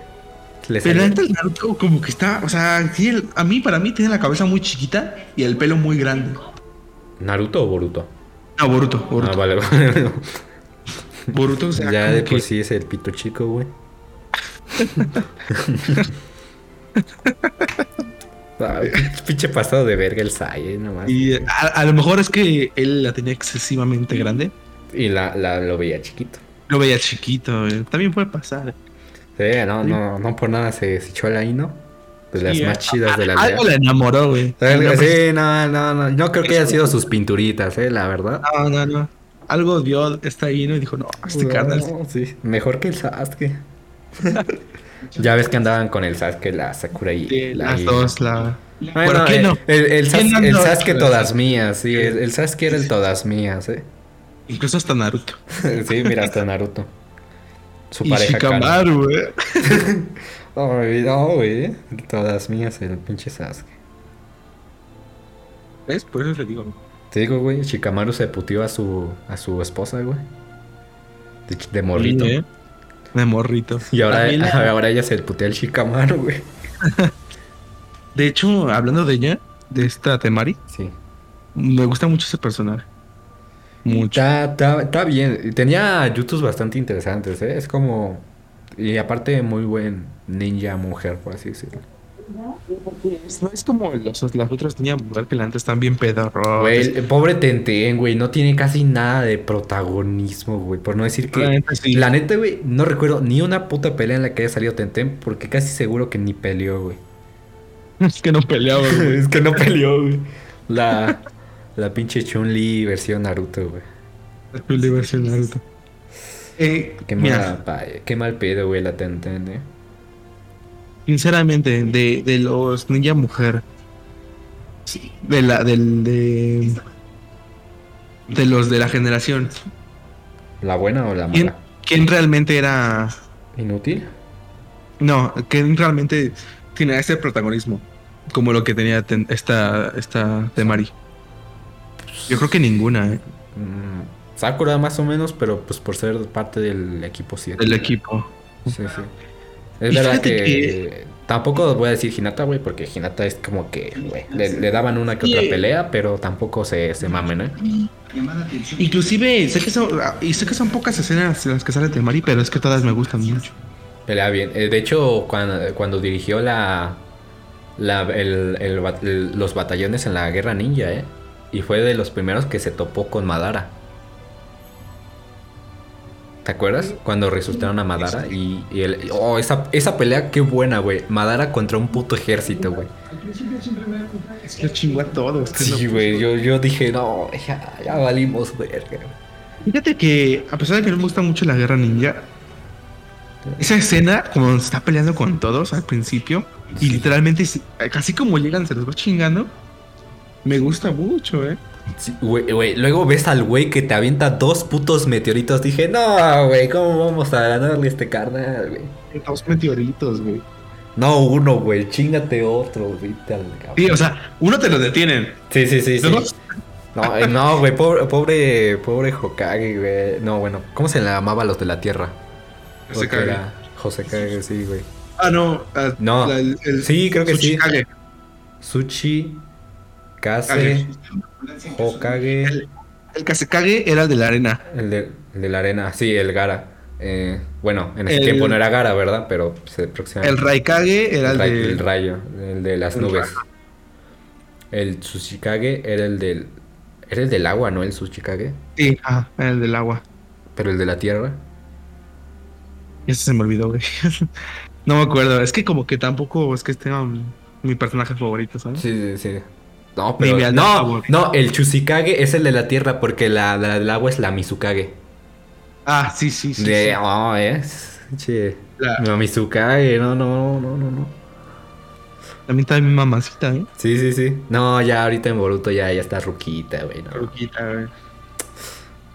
Le Pero la salió- neta, el Naruto como que está, o sea, sí, el- a mí, para mí, tiene la cabeza muy chiquita y el pelo muy grande. ¿Naruto o Boruto? No, Boruto, Boruto. Ah, vale, vale. Boruto, o sea, ya de que- por sí es el pito chico, güey. Ah, pinche pasado de verga el Sai, eh, nomás. Y eh, a, a lo mejor es que él la tenía excesivamente grande. Y la, la- lo veía chiquito. Lo veía chiquito, güey. También puede pasar. Sí, no, no, no por nada se, se echó a la Ino. De las Sí, más a- chidas de la a- aldea. Algo le enamoró, güey. No, Sí, no, no, no. No creo que hayan sido sus pinturitas, eh, la verdad. No, no, no. Algo vio esta ahí, ¿no? Y dijo, no, este carnal. No, sí, mejor que el Sasuke. ya ves que andaban con el Sasuke, la Sakura y Sí, la las dos, la. Bueno, ¿Por qué eh, no? El, el. Sasuke todas mías, sí. El, el Sasuke era el todas mías, eh. Incluso hasta Naruto. sí, mira, hasta Naruto. Su y pareja. Shikamaru, güey. No, güey, no, güey. Todas mías, el pinche Sasuke. ¿Ves? Por eso te digo. Te digo, güey, Shikamaru se putió a su, a su esposa, güey. De, de morrito. Sí, ¿eh? De morrito. Y ahora, la- ahora ella se putea al Shikamaru, güey. De hecho, hablando de ella, de esta Temari, Sí. me gusta mucho ese personaje. Mucho. Está, está, está bien. Tenía youtubers bastante interesantes, ¿eh? Es como... Y aparte muy buen ninja mujer, por así decirlo. No es como los, las otras niñas mujer que la antes están bien pedorros. Güey, el pobre Tenten, güey, no tiene casi nada de protagonismo, güey. Por no decir que... La neta, sí. La neta, güey, no recuerdo ni una puta pelea en la que haya salido Tenten, porque casi seguro que ni peleó, güey. Es que no peleaba, güey. es que no peleó, güey. La, la pinche Chun-Li versión Naruto, güey. El de versión Naruto. Eh, Qué, mira, mala pa- qué mal pedo, güey, la Tenten, eh. Sinceramente, de, de los ninja mujer, de la, del, de, de los de la generación, ¿La buena o la ¿quién, mala? quién realmente era, ¿Inútil? no, quién realmente tenía ese protagonismo, como lo que tenía ten- esta, esta de Mari? Yo creo que ninguna, eh, Mm, Sakura más o menos, pero pues por ser parte del equipo 7. del equipo. Sí, sí. Es Y verdad que, que- tampoco voy a decir Hinata, güey, porque Hinata es como que, güey, le, le daban una que otra pelea, pero tampoco se, se mamen, ¿eh? Inclusive, sé que son, y sé que son pocas escenas las que sale de Mari, pero es que todas me gustan mucho. Pelea bien. Eh, de hecho, cuando, cuando dirigió la, la el- el- los batallones en la guerra ninja, ¿eh? Y fue de los primeros que se topó con Madara. ¿Te acuerdas? Cuando resucitaron a Madara y, y el... Oh, esa, esa pelea, qué buena, güey. Madara contra un puto ejército, güey. Es que chingó a todos. Sí, güey. Yo, yo dije, no, ya, ya valimos, verga. Fíjate que, a pesar de que no me gusta mucho la guerra ninja, esa escena, como se está peleando con todos al principio, y literalmente, casi como llegan, se los va chingando, me gusta mucho, ¿eh? Güey, Luego ves al güey que te avienta dos putos meteoritos. Dije, no, güey, ¿cómo vamos a ganarle este carnal, güey? Dos meteoritos, güey. No, uno, güey, chingate otro, güey. Sí, o sea, uno te lo detienen. Sí, sí, sí, sí. Dos. No, eh, no, güey, pobre, pobre, pobre Hokage, güey. No, bueno, ¿cómo se le llamaba a los de la Tierra? José Kage. José Kage, sí, güey. Ah, no. ah, No. la- el- Sí, creo que sí. Tsuchikage. Sushi, Kase, Kage. Hokage, El, el Kasekage era de la arena. el de, el de la arena, sí, el Gara. Eh, bueno, en ese El- tiempo no era Gara, ¿verdad? Pero se El. Raikage era el, el, de. el rayo, el de las el nubes. El Tsuchikage era el del. Era el del agua, ¿no? El Tsuchikage. Sí, ah, era el del agua. Pero el de la tierra. Ese se me olvidó, güey. no me acuerdo. Es que como que tampoco es que tenga mi, mi personaje favorito, ¿sabes? Sí, sí, sí. No, pero. No, no, el Chusikage es el de la tierra porque la, la del agua es la Mizukage. Ah, sí, sí, sí. de. sí. Oh, es. Che. La- La Mizukage, no, no, no, no, no. También está mi mamacita, ¿eh? Sí, sí, sí. No, ya ahorita en Boruto ya, ya está ruquita, güey. No, Ruquita, güey.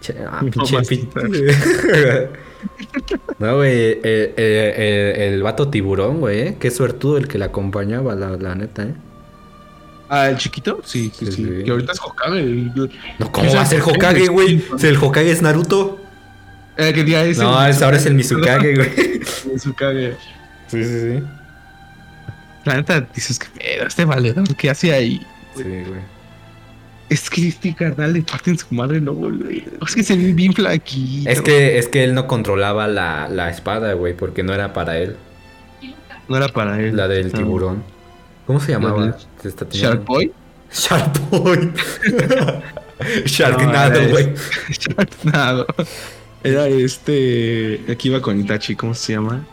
Che, ah, pinche No, güey, el, el- el- el vato tiburón, güey, ¿eh? Qué suertudo el que la acompañaba, la, la neta, ¿eh? Ah, el chiquito, sí, sí, Sí. Que ahorita es Hokage. No, ¿cómo va a es ser Hokage, güey? el Hokage es Naruto. Eh, que día es No, el- es- ahora es el Mizukage, güey. Mizukage. Sí, sí, sí. La neta dices que pedo, este valedor, ¿qué hace ahí? Sí, güey. Es que este carnal le parten su madre, no, güey. Es que se ve bien flaquito. Es que, es que él no controlaba la, la espada, güey, porque no era para él. No era para él. La del No. tiburón. ¿Cómo se llamaba? teniendo- Shark Boy. Shark Boy. Sharknado, No, güey. Sharknado. Era este. Aquí iba con Itachi, ¿cómo se llama?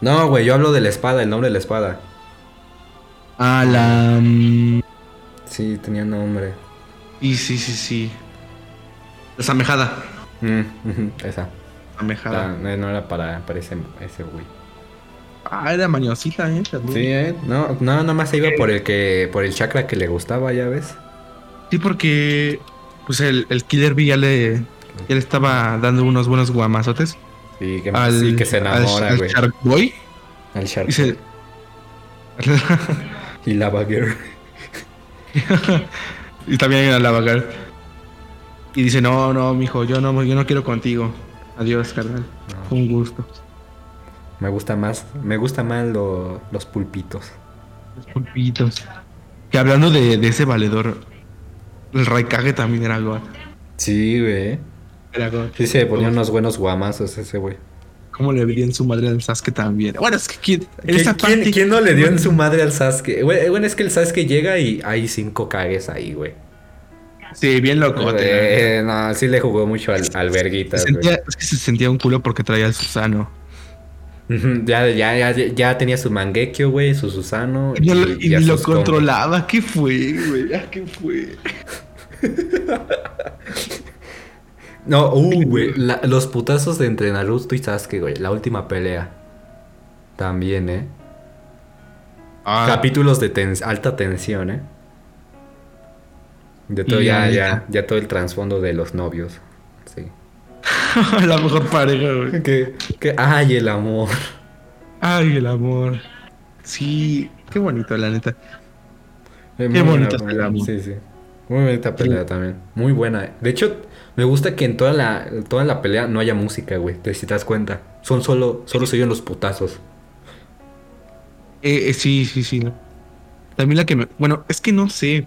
No, güey, yo hablo de la espada, el nombre de la espada. Ah, la. mm, Sí, tenía nombre. Sí, sí, sí, sí. La Samejada. Mm, esa. Samejada. Ah, no, no era para, para ese, ese güey. Ah, era mañosita, eh. también. Sí, eh. No, no, nada más se iba por el que, por el chakra que le gustaba, ya ves. Sí, porque. Pues el, el Killer Bee ya le. Ya le estaba dando unos buenos guamazotes. Sí, que, Al, sí, que se enamora, al- al güey. Shark Boy. Al Shark. Y se. Y Lava Girl. y también a la vagar. Y dice, no, no, mijo, yo no, yo no quiero contigo. Adiós, carnal. No, un gusto. Me gusta más, me gusta más lo- los pulpitos. Los pulpitos. Que hablando de, de ese valedor, el Raikage también era God. Sí, güey. Era God. Sí se ponía unos buenos guamazos ese güey. ¿Cómo le vería en su madre al Sasuke también? Bueno, es que ¿quién, ¿Quién, esa quién- parte- quién no le dio en su madre al Sasuke? Bueno, es que el Sasuke llega y hay cinco cagues ahí, güey. Sí, bien loco. Eh, no, sí le jugó mucho al, al verguitas, güey. es que se sentía un culo porque traía el Susano. Ya, ya, ya, ya tenía su Mangekyo, güey, su Susano. Y, lo- y ni lo controlaba. ¿Qué fue, güey? Ah, ¿Qué fue? No, uh, güey. los putazos de entre Naruto y Sasuke, güey. La última pelea. También, ¿eh? Ah, Capítulos de tens- alta tensión, ¿eh? De todo, Y ya, ahí- ya, ya todo el trasfondo de los novios. Sí. la mejor pareja, güey. Que, que, ay, el amor. Ay, el amor. Sí, qué bonito, la neta. Qué amor. Sí, sí. Muy bonita pelea también. Muy buena. De hecho, me gusta que en toda la, toda la pelea no haya música, güey. te- Si te das cuenta. Son solo, solo se oyen los putazos. Eh, eh, sí, sí, sí. no. También la que me... Bueno, es que no sé.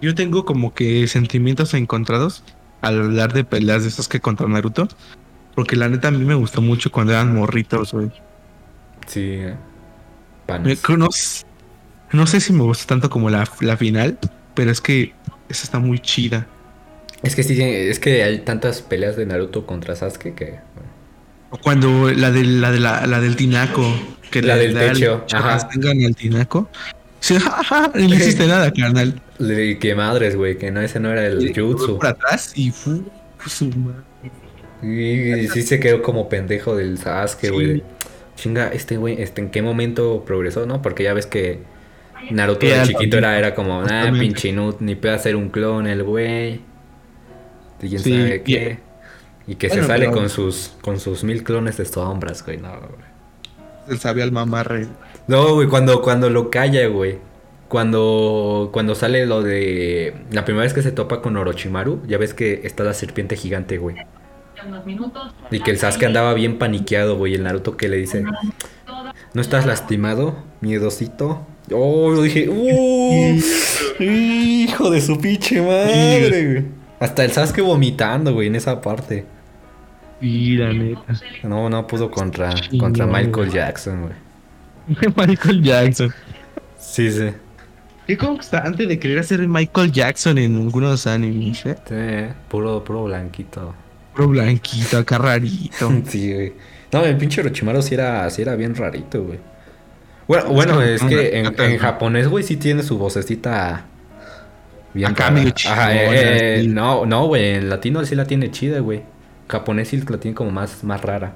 Yo tengo como que sentimientos encontrados al hablar de peleas de esas que contra Naruto. Porque la neta a mí me gustó mucho cuando eran morritos, güey. Sí, eh. Panes. No, no sé si me gusta tanto como la, la final, pero es que esa está muy chida. Es que sí, es que hay tantas peleas de Naruto contra Sasuke que. O cuando la, de, la, de la, la del tinaco, que La le del techo, ajá. al tinaco. Sí, no hiciste nada, carnal. Le- Que madres, güey, que no, ese no era el Y jutsu. Por atrás y fu, su madre. Y sí se quedó como pendejo del Sasuke, güey. Chinga, este güey, este, ¿en qué momento progresó, no? Porque ya ves que Naruto de chiquito era, era como, ah, pinche inútil, ni puede hacer un clon el güey. Y quién Sí, sabe y- qué. Y que Bueno, se sale pero- con sus con sus mil clones de sombras, güey. No, güey. Él sabía al mamarre. No, güey, cuando, cuando lo calla, güey. Cuando, cuando sale lo de... La primera vez que se topa con Orochimaru, ya ves que está la serpiente gigante, güey. unos minutos. Y que el Sasuke andaba bien paniqueado, güey. El Naruto que le dice, ¿no estás lastimado, miedosito? Oh, yo dije, ¡uh! Hijo de su pinche madre, güey. Hasta el Sasuke vomitando, güey, en esa parte. Y la neta. No, no pudo contra, contra Michael. Jackson, güey. Michael Jackson. Sí, sí. Qué constante de querer hacer Michael Jackson en algunos animes, eh. Sí, puro, puro blanquito. Pro blanquito, acá rarito. Sí, güey. No, el pinche Orochimaru sí era, sí era bien rarito, güey. Bueno, bueno, que- es que en, japonés, güey, sí tiene su vocecita bien Acá rara. Ajá, eh, eh, no, no, güey, en latino sí la tiene chida, güey. Japonés sí la tiene como más, más rara.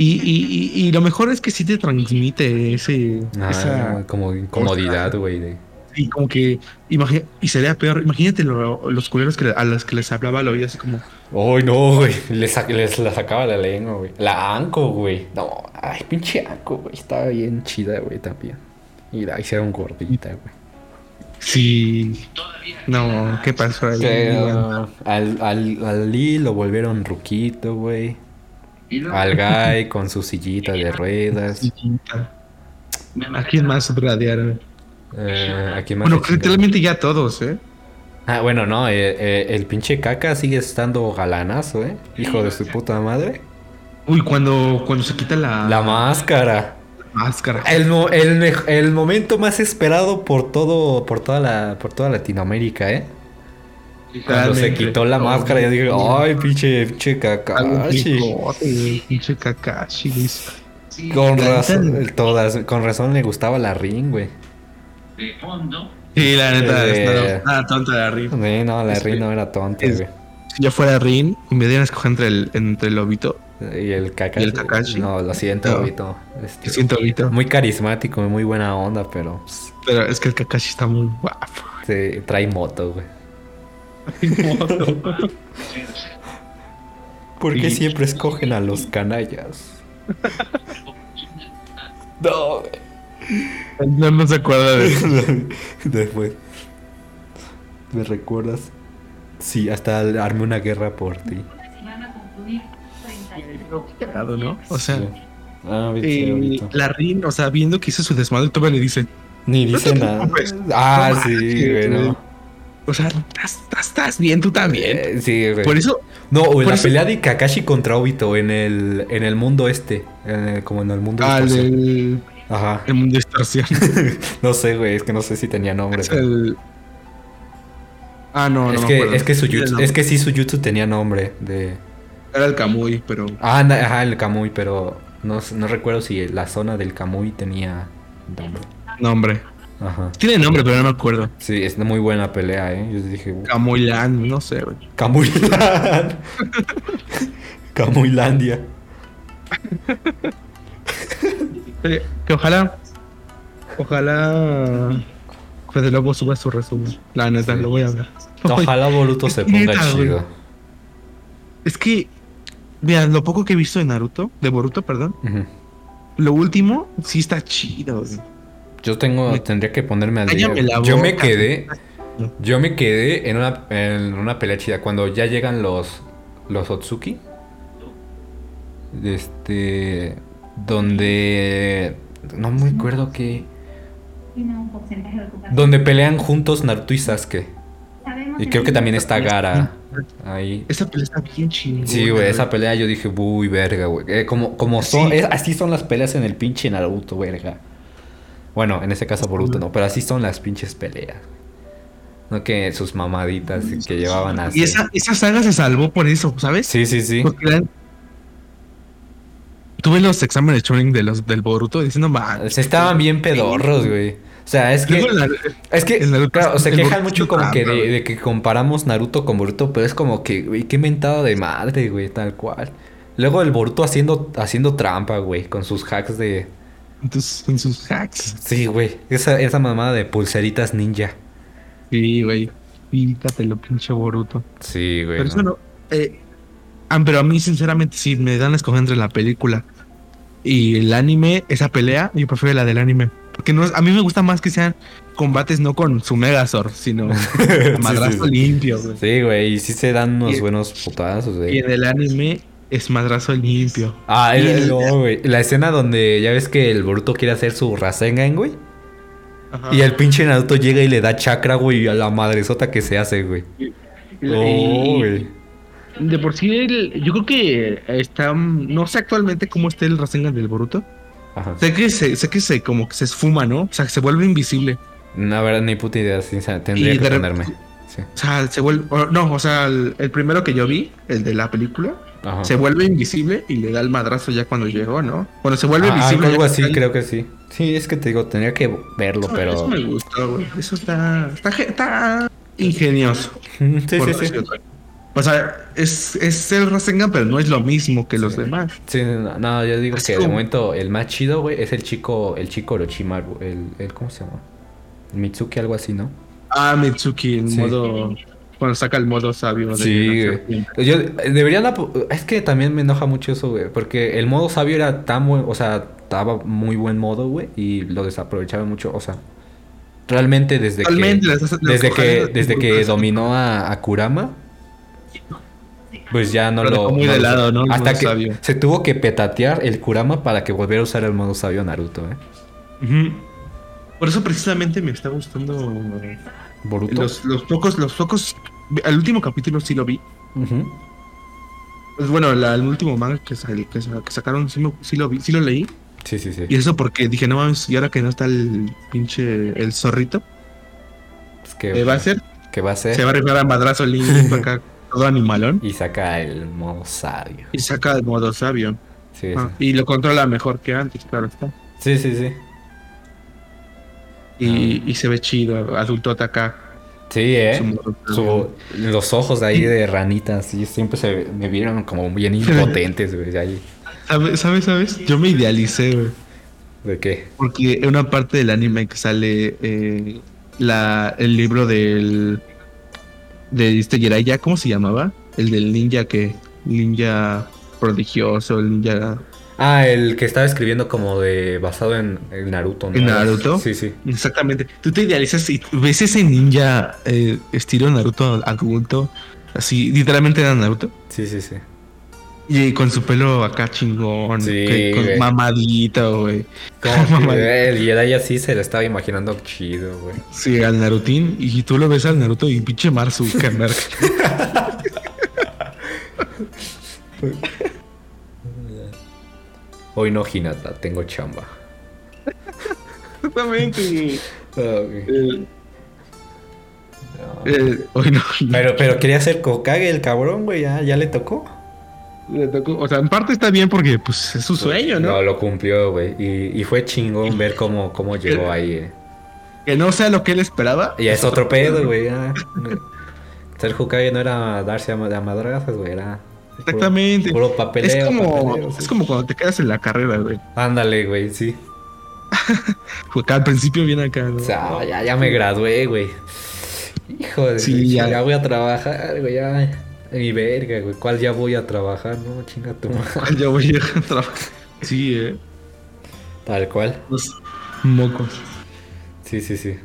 Y, y, y, y lo mejor es que sí te transmite ese. Ah, esa. como incomodidad, güey. de- Y como que. imagi- y sería peor. Imagínate lo- los culeros que, a los que les hablaba al oído así como. Ay, no, güey. Les, les la sacaba la lengua, güey. La Anko, güey. No, ay, pinche Anko, güey. Estaba bien chida, güey, también. Y la hicieron gordita, güey. Sí. No, ¿qué pasó ahí? Al, al, al Lee lo volvieron ruquito, güey. Al Guy con su sillita de ruedas. ¿A quién más radiaron? Eh, ¿A quién más? Bueno, le chingaron? literalmente ya todos, ¿eh? Ah, bueno, no. eh, eh, el pinche caca sigue estando galanazo, ¿eh? Hijo de su puta madre. Uy, cuando, cuando se quita la, La máscara. máscara. El, mo- el, el momento más esperado por todo, por toda la, por toda Latinoamérica, ¿eh? Cuando se quitó la máscara, yo dije, ay, pinche, pinche Kakashi. Pinche Kakashi. Con La razón, todas, con razón le gustaba la ring, güey. De fondo. Sí, la neta, Eh, nada, tonta de arriba. Sí, no, la Es ring que- no era tonta, es- güey. Si yo fuera Rin y me dieran a escoger entre el, entre el lobito, Y el Kakashi. ¿Y el Kakashi? No, lo siento, No. Obito. Este, yo siento lobito. Muy carismático, muy buena onda, pero pues, Pero es que el Kakashi está muy guapo. se trae moto, güey. ¿Por qué siempre escogen a los canallas? no. No, no se acuerda de eso. Después. ¿Me recuerdas? Sí, hasta armé una guerra por ti. Si van a concluir 30 ¿no? O sea, Sí. Ah, sí, eh, la Rin, o sea, viendo que hizo su desmadre, todavía le dice, Ni dice nada. Ah, No sí, manches, güey, no. güey. O sea, estás, estás, estás bien tú también. Eh, sí, güey. Por eso, No, o la eso- pelea de Kakashi contra Obito en el, en el mundo este. en el- como en el mundo distorsión. del Ajá. el mundo de distorsión. No sé, güey, es que no sé si tenía nombre. Es pero- el- Ah, no, no es, que, es que su Tiene jutsu, nombre. es que sí su jutsu tenía nombre de. Era el Kamui, pero... Ah, ajá, el Kamui, pero no, no recuerdo si la zona del Kamui tenía nombre. Nombre. Ajá. Tiene nombre, pero no me acuerdo. Sí, es una muy buena pelea, eh. Yo dije, Camuilan, no sé, güey. Kamuiland. Kamuilandia. Eh, Que ojalá... Ojalá... Fede Lobo suba su resumen. La neta, Sí. lo voy a ver. Ojalá Boruto se ponga neta, güey. chido. Es que... Mira, lo poco que he visto de Naruto, de Boruto, perdón. Lo último, sí está chido, güey. Yo tengo, Me- tendría que ponerme al día. La Yo me quedé, yo me quedé en una, en una pelea chida cuando ya llegan los, los Otsuki. Este, donde, no me acuerdo ocupación. donde pelean juntos Naruto y Sasuke. Y creo que también está Gara ahí. Esa pelea está bien chingona. Sí, güey, esa pelea yo dije, uy, verga, güey. Eh, como, como son, Sí. es- así son las peleas en el pinche Naruto, verga. Bueno, en este caso Boruto, no, pero así son las pinches peleas. No que sus mamaditas que llevaban así. Y esa, esa saga se salvó por eso, ¿sabes? Sí, sí, sí. Porque Tuve los exámenes de Churing de los del Boruto diciendo, man, Se estaban bien pedorros, güey. O sea, es que. La- Es que, Naruto- claro, se quejan mucho como que de, de que comparamos Naruto con Boruto, pero es como que, güey, qué mentado de madre, güey, tal cual. Luego el Boruto haciendo, haciendo trampa, güey, con sus hacks de... en, tus- en sus hacks. Sí, güey, esa, esa mamada de pulseritas ninja. Sí, güey. Pítatelo, pinche Boruto. Sí, güey. Pero no. eso no. eh, ah, pero a mí, sinceramente, si me dan a escoger entre la película y el anime, esa pelea, yo prefiero la del anime. Porque no es- a mí me gusta más que sean combates no con su Megazord, sino madrazo sí. limpio, güey. Sí, güey, y sí se dan unos Y- buenos putazos, Y güey. en el anime es madrazo limpio. Ah, el- el- no, güey. La escena donde ya ves que el Boruto quiere hacer su Rasengan, güey. Ajá. Y el pinche Naruto llega y le da chakra, güey, a la madresota que se hace, güey. Oh, güey. De por sí, el- yo creo que está. No sé actualmente cómo está el Rasengan del Boruto. Ajá. Sé que se, sé que se como que se esfuma, ¿no? O sea, que se vuelve invisible. La verdad, ni puta idea, sinceramente. Tendría Y que ponerme. Sí. O sea, se vuelve. o- no, o sea, el, el primero que yo vi, el de la película, Ajá. se vuelve invisible y le da el madrazo ya cuando llegó, ¿no? Bueno, se vuelve Ah, visible. algo así, creo que sí. Sí, es que te digo, tendría que verlo, Eso- pero. Eso me gustó, güey. Eso está. Está, ge- está ingenioso. Sí, sí, sí. O sea, es, es el Rasengan, pero no es lo mismo que los demás. Sí, no, no, yo digo Así que de momento el más chido, güey, es el chico, el chico Orochimaru, el, el, ¿cómo se llama? Mitsuki, algo así, ¿no? Ah, Mitsuki, en Sí. modo. Cuando saca el modo sabio de Sí, güey. Yo, deberían, es que también me enoja mucho eso, güey, porque el modo sabio era tan buen, o sea, estaba muy buen modo, güey, y lo desaprovechaban mucho, o sea, realmente desde Realmente, que, las- las desde que, desde que dominó a, a Kurama, pues ya no Lo lo, dejó muy no de lo- lado, ¿no? El Hasta modo que sabio. se tuvo que petatear el Kurama para que volviera a usar el modo sabio Naruto, ¿eh? Ujú. Por eso precisamente me está gustando Boruto. los, los pocos, los pocos. El último capítulo sí lo vi. Pues bueno, la- el último manga que, sal- que, sa- que sacaron sí, me- sí lo vi, sí lo leí. Sí, sí, sí. Y eso porque dije, no mames, y ahora que no está el pinche el zorrito, Es que, ¿qué va a hacer? que va a ser Se va a rifar a madrazo limpio acá, todo animalón. y saca el modo sabio. Y saca el modo sabio. Sí, Ah, y lo controla mejor que antes, claro está. Sí, sí, sí. Y, y se ve chido, adultote acá. Sí, ¿eh? su los ojos ahí de ranita, sí, siempre se me vieron como bien impotentes, güey. ahí. ¿Sabes, sabes, sabes? Yo me idealicé, güey. ¿De qué? Porque en una parte del anime que sale eh, la, el libro del. de este Jiraiya, ¿cómo se llamaba? El del ninja que. Ninja prodigioso, el ninja. Ah, el que estaba escribiendo como de basado en, en Naruto, ¿no? ¿En Naruto? Sí, sí. Exactamente. Tú te idealizas y ves ese ninja eh, estilo Naruto adulto. Así, literalmente era Naruto. Sí, sí, sí. Y con su pelo acá chingón. Sí, que- con güey. mamadito, güey. Como el Jiraiya sí se lo estaba imaginando chido, güey. Sí, al Narutín. Y tú lo ves al Naruto y pinche Mar Zuckerberg. Hoy no, Hinata, tengo chamba. Exactamente. Ah. Eh, No. eh, hoy no. Pero, pero quería ser Kokage el cabrón, güey, ya, ya le tocó. Le tocó- O sea, en parte está bien porque pues es su sueño, ¿no? No, lo cumplió, güey. Y, y fue chingón ver cómo, cómo llegó ahí. eh. Que no sea lo que él esperaba. Y es otro pedo, güey. Ser Hokage no era darse a, a madrazas, güey. Era Exactamente. Puro, papeleo. es como, papeleo, sí. es como cuando te quedas en la carrera, güey. Ándale, güey, sí. Fue acá al principio viene acá, ¿no? O sea, ya, ya me gradué, güey. Hijo de Sí, ya. ya. voy a trabajar, güey. Ya. Mi verga, güey. ¿Cuál ya voy a trabajar? No, chinga tu madre. Ya voy a trabajar. Sí, eh. Tal cual. Los mocos. Sí, sí, sí.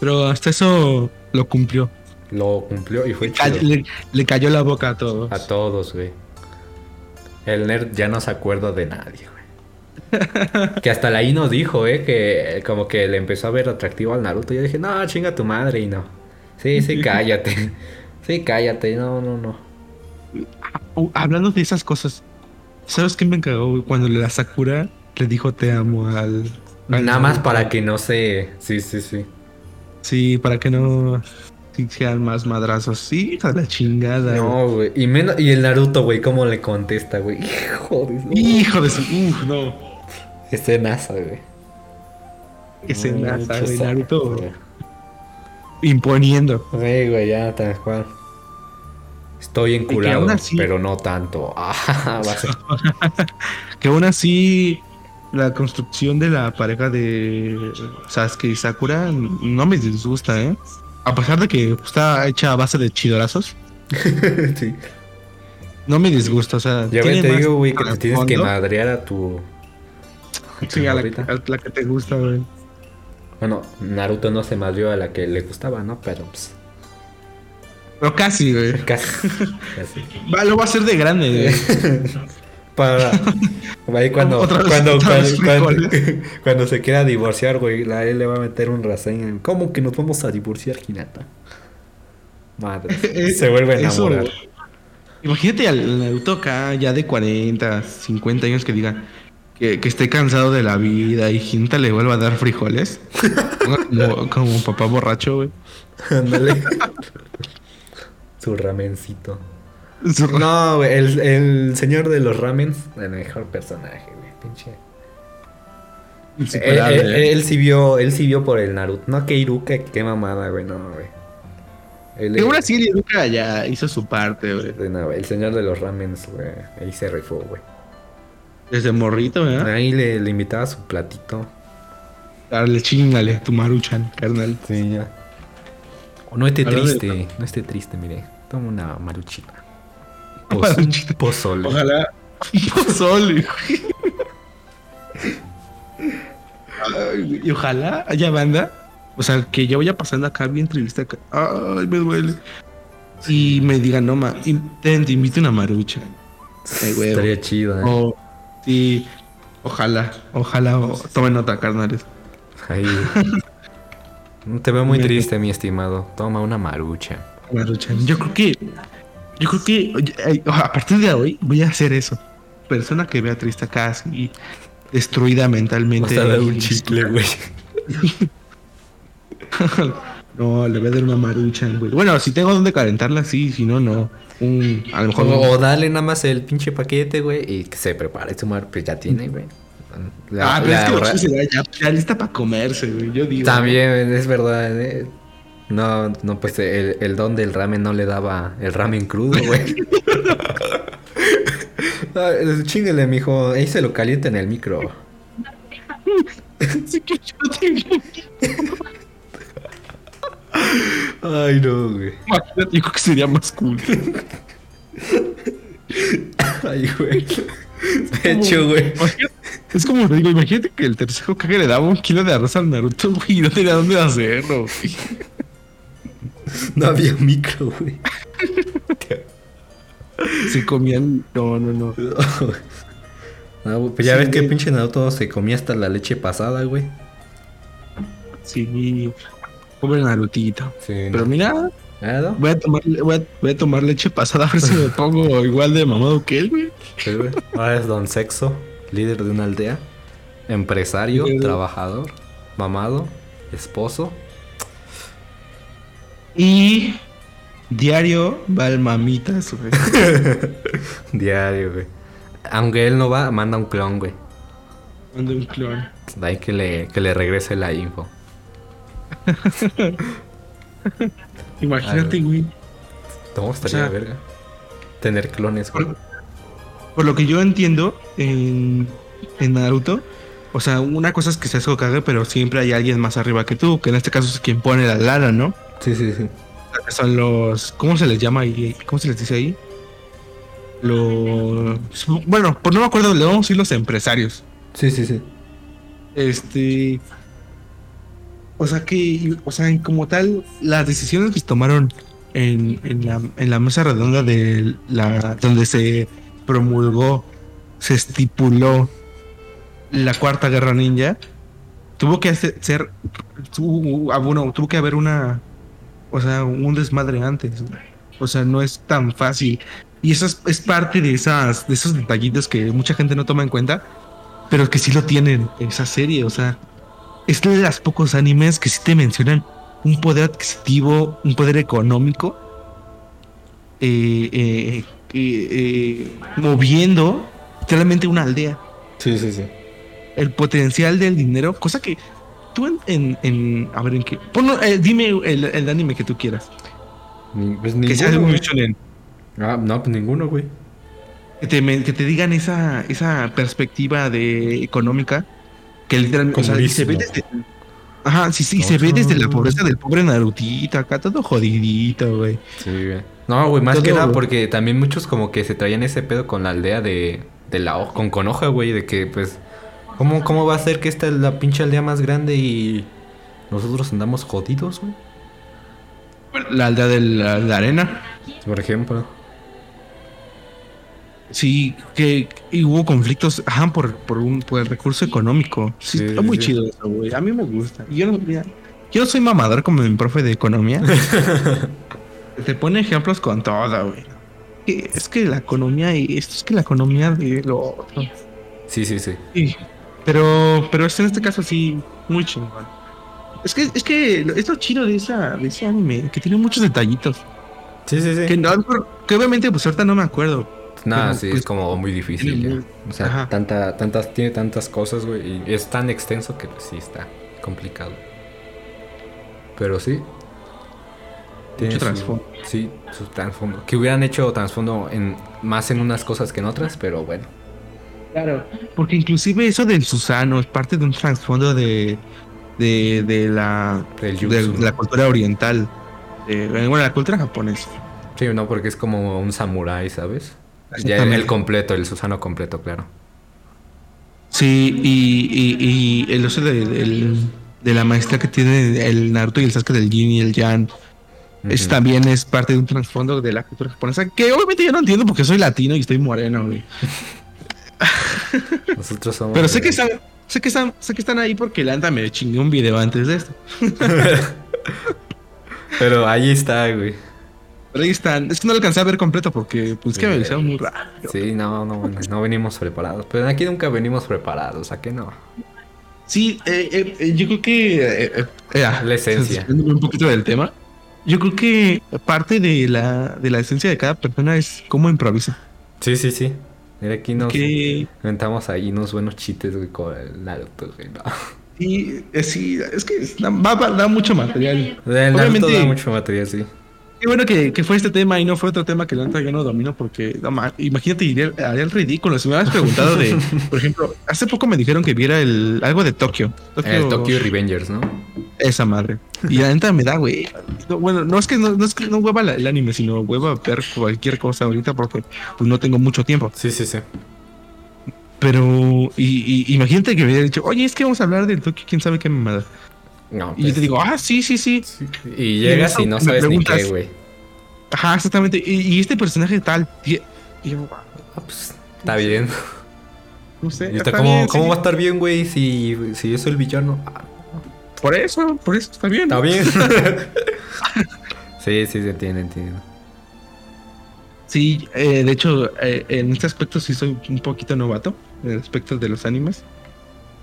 Pero hasta eso lo cumplió. Lo cumplió y fue Ca- chido. Le, le cayó la boca a todos. A todos, güey. El nerd ya no se acuerda de nadie, güey. que hasta la I nos dijo, eh, que como que le empezó a ver atractivo al Naruto. Yo dije, no, chinga tu madre y no. Sí, sí, cállate. Sí, cállate, no, no, no. Hablando de esas cosas, ¿sabes qué me cagó? güey? Cuando la Sakura le dijo te amo al. al Nada más para que no se... Sí, sí, sí. Sí, para que no sí, sean más madrazos. Sí, hija de la chingada. güey. No, güey. Y, menos- y el Naruto, güey, cómo le contesta, güey. Hijo de... Hijo de su. Uf, no. Escenaza, güey. Nata, qué güey, Naruto güey. imponiendo. Sí, güey, ya tal cual. Estoy enculado, así- pero no tanto. Ah, Que aún así, la construcción de la pareja de Sasuke y Sakura no me disgusta, ¿eh? A pesar de que está hecha a base de chidorazos, sí. no me disgusta, o sea... Ya te más digo, güey, que te tienes que madrear a tu. Sí, a la, a la que te gusta, güey. Bueno, Naruto no se madrió a la que le gustaba, ¿no? Pero pues. Pero casi, güey. Casi. casi. Va, lo va a hacer de grande, güey. Para. Ahí cuando, Otra vez- cuando, otra cuando, vez cuando, frijoles. cuando se quiera divorciar, güey, la él le va a meter un reseña. ¿Cómo que nos vamos a divorciar, Hinata? Madre. Se vuelve a Eso, enamorar. Imagínate al Naruto acá, ya de 40, 50 años, que diga que, que esté cansado de la vida y Jinta le vuelva a dar frijoles. como, como papá borracho, güey. Ándale. Su ramencito. No, güey, el, el señor de los ramens, el mejor personaje, güey, pinche. Él, él- ¿eh? él sí vio, él sí vio por el Naruto. No, que Iruka, qué mamada, güey, no, güey. Aún así, Iruka ya hizo su parte, güey. el señor de los ramens, güey, ahí se rifó, güey. Desde morrito, ¿verdad? Ahí le, le invitaba su platito. Dale, chingale, tu maruchan, carnal. Sí, ya. No esté de- triste, no esté triste, mire. Toma una maruchita. Poz-. Pozole. Ojalá. Pozole, güey. Ay, güey, Y ojalá haya banda. O sea, que yo vaya pasando acá bien triste acá. Ay, me duele. Y me digan, no, ma, te invito una marucha. Ay, güey. Estaría chido, ¿eh? O, sí, ojalá, ojalá, o- tomen nota, carnales. Ahí. Te veo muy triste, mi estimado. Toma una marucha. Maruchan. Yo creo que, yo creo que a partir de hoy voy a hacer eso. Persona que vea triste acá así, destruida mentalmente. Vas a dar un chicle, güey. no, le voy a dar una maruchan, güey. Bueno, si tengo donde calentarla, sí, si no, no. Un, a lo mejor. O, un- dale nada más el pinche paquete, güey, y que se prepare su mar, pues ya tiene, güey. La- ah, pero la es que ahorra- ya, ya lista para comerse, güey. Yo digo. También, es verdad, eh. No, no, pues el, el don del ramen no le daba el ramen crudo, güey. Ah, Chíngale, mijo. Ahí se lo calienta en el micro. Que Ay, no, güey. Imagínate, yo que sería más cool. Ay, güey. De hecho, güey. Es como digo, imagínate que el tercer Hokage le daba un kilo de arroz al Naruto, güey, y no tenía dónde hacerlo, güey. No había micro, güey. Se comían. No, no, no. Pues ya Sí, ves que güey. pinche Naruto se comía hasta la leche pasada, güey. Sí. Pobre Narutito. Sí. Pero mira, ¿Ah, voy a tomar, voy a, voy a tomar leche pasada a ver si me pongo igual de mamado que él, güey. Sí, güey. Ahora es Don Sexo, líder de una aldea, empresario, trabajador, mamado, esposo. Y diario va al mamitas, güey. Diario, güey. Aunque él no va, manda un clon, güey. Manda un clon. De ahí que le, que le regrese la info. Imagínate, güey. ¿Cómo estaría sea, verga? Tener clones, güey. Por, por lo que yo entiendo en, en Naruto, o sea, una cosa es que seas Hokage, pero siempre hay alguien más arriba que tú, que en este caso es quien pone la lana, ¿no? Sí, sí, sí. Son los. ¿Cómo se les llama ahí? ¿Cómo se les dice ahí? Los. Bueno, por no me acuerdo, le vamos a decir los empresarios. Sí, sí, sí. Este. O sea que, o sea, como tal, las decisiones que se tomaron en, en la, en la mesa redonda de la donde se promulgó, se estipuló la cuarta guerra ninja, tuvo que hacer, ser, tuvo, bueno, tuvo que haber una, o sea, un desmadre antes. O sea, no es tan fácil. Y eso es, es parte de esas, de esos detallitos que mucha gente no toma en cuenta, pero que sí lo tienen en esa serie. O sea, es de las pocos animes que sí te mencionan un poder adquisitivo, un poder económico, eh, eh, eh, moviendo literalmente una aldea. Sí, sí, sí. El potencial del dinero, cosa que tú en, en, en- a ver en qué. Ponlo, eh, dime el, el anime que tú quieras. Ni- pues que sea güey. shonen. Ah, no, pues ninguno, güey. Que te, que te digan esa, esa perspectiva de económica que literalmente o sea, y se ve desde Ajá, sí, sí, se ve desde la pobreza del pobre Narutito, acá todo jodidito, güey. Sí, güey. No, güey, más Todo, que nada güey. porque también muchos como que se traían ese pedo con la aldea de, de la hoja, con Conoja, güey, de que pues, ¿cómo, ¿cómo va a ser que esta es la pinche aldea más grande y nosotros andamos jodidos, güey? La aldea de la, la arena. Por ejemplo. Sí, que y hubo conflictos, ajá, por, por, un, por el recurso económico. Sí, Sí, está muy sí. chido eso, güey. A mí me gusta. Yo no, mira, yo no soy mamador como mi profe de economía. Te pone ejemplos con todo, güey. Que Es que la economía y esto es que la economía de lo otro. Sí, sí, sí. Sí, pero, pero es en este caso sí, muy chingón. Es que, es que es lo chido de, esa, de ese anime, que tiene muchos detallitos. Sí, sí, sí. Que, no, que obviamente, pues ahorita no me acuerdo. Nada, sí, pues, es como muy difícil ya. O sea, Ajá. tanta, tantas, tiene tantas cosas, güey, y es tan extenso que pues, sí está complicado. Pero sí. Tiene su- trasfondo. Sí, su trasfondo. Que hubieran hecho trasfondo en, más en unas cosas que en otras, pero bueno. Claro. Porque inclusive eso del Susano es parte de un trasfondo de, de, de la, de la cultura oriental. De, bueno, la cultura japonesa. Sí, no, porque es como un samurái, ¿sabes? Ya el, Exactamente. el completo, el Susano completo, claro. Sí, y, y, y el uso de, la maestra que tiene el Naruto y el Sasuke del Yin y el. Es, Ujú. también es parte de un trasfondo de la cultura japonesa que obviamente yo no entiendo porque soy latino y estoy moreno, güey. Nosotros somos. Pero sé que están, sé que están, sé que están ahí porque la neta me chingué un video antes de esto. Pero ahí está, güey. Pero ahí están. Es que no lo alcancé a ver completo porque pues que me hicieron muy raro. Sí, no, no, no venimos preparados. Pero aquí nunca venimos preparados, ¿a qué no? Sí, eh, eh, eh, yo creo que eh, La esencia. un poquito del tema. Yo creo que parte de la, de la esencia de cada persona es cómo improvisa. Sí, sí, sí. Mira, aquí nos inventamos ahí unos buenos chistes, güey, con el Naruto, güey. No. sí, eh, sí, es que da, va- va- da mucho material. El Naruto Obviamente- da mucho material, sí. Qué bueno que, que fue este tema y no fue otro tema que la neta yo no domino porque, no ma- imagínate, iría- haría el ridículo. Si me hubieras preguntado de, por ejemplo, hace poco me dijeron que viera el, algo de Tokio. El Tokyo Revengers, ¿no? Esa madre. Y la neta me da, güey. No, bueno, no es que no, no es que no hueva el anime, sino hueva ver cualquier cosa ahorita porque pues no tengo mucho tiempo. Sí, sí, sí. Pero, y, y- imagínate que me hubiera dicho, oye, es que vamos a hablar del Tokio, quién sabe qué mamada. No, Y yo te digo, ah, sí, sí, sí. Y llegas y no sabes ni preguntas- qué, güey. Ajá, exactamente. Y, y este personaje tal, y, yo, Ah, pues, está bien. no sé. Está está como, bien, ¿Cómo sí. va a estar bien, güey, si, si yo soy el villano? Ah, Por eso, por eso está bien. Está bien. sí, sí, se entiende, entiendo. Sí, eh, de hecho, eh, en este aspecto sí soy un poquito novato, en el aspecto de los animes.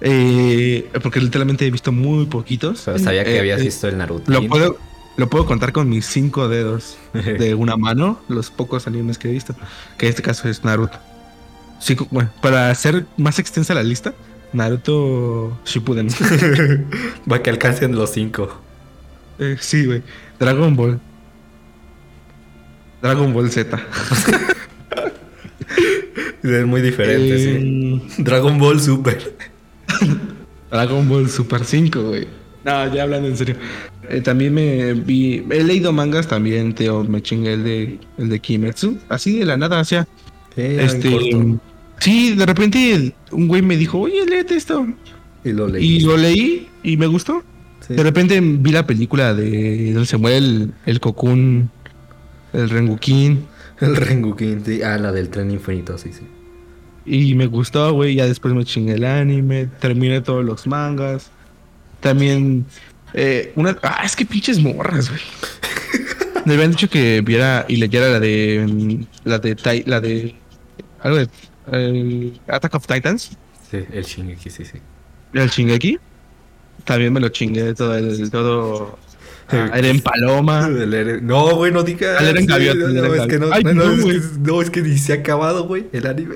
Eh, porque literalmente he visto muy poquitos. Pero sabía que Eh, habías eh, visto el Naruto. Lo puedo, lo puedo contar con mis cinco dedos de una mano, los pocos animes que he visto, que en este caso es Naruto. Cinco- bueno, para hacer más extensa la lista, Naruto Shippuden. Va que alcancen los cinco. Eh, sí, güey. Dragon Ball. Dragon Ball Z. Es muy diferente, sí. Eh, Dragon Ball Super. Dragon Ball Super 5, güey. No, ya hablando en serio. Eh, también me vi. He leído mangas también, Teo. Me chingué el de, el de Kimetsu. Así de la nada, o sea. este. Sí, de repente un güey me dijo, oye, léete esto. Y lo leí. Y lo leí y me gustó. Sí. De repente vi la película de donde se muere el, el Cocoon, el Rengukin. El Rengukin, sí. Ah, la del tren infinito, sí, sí. Y me gustó, güey. Ya después me chingué el anime. Terminé todos los mangas. También. eh, una. Ah, es que pinches morras, güey. Me habían dicho que viera y leyera la de. mm, La de. Tai- La de. Algo de. El Attack of Titans. Sí, el Shingeki, sí, sí. El Shingeki. También me lo chingué todo. El, todo. ah, Eren Paloma. El Eren- No, güey, no digas. El Eren Sí, Gaviota, no, no, es que no. Ay, no, no, es que, no, es que ni se ha acabado, güey, el anime.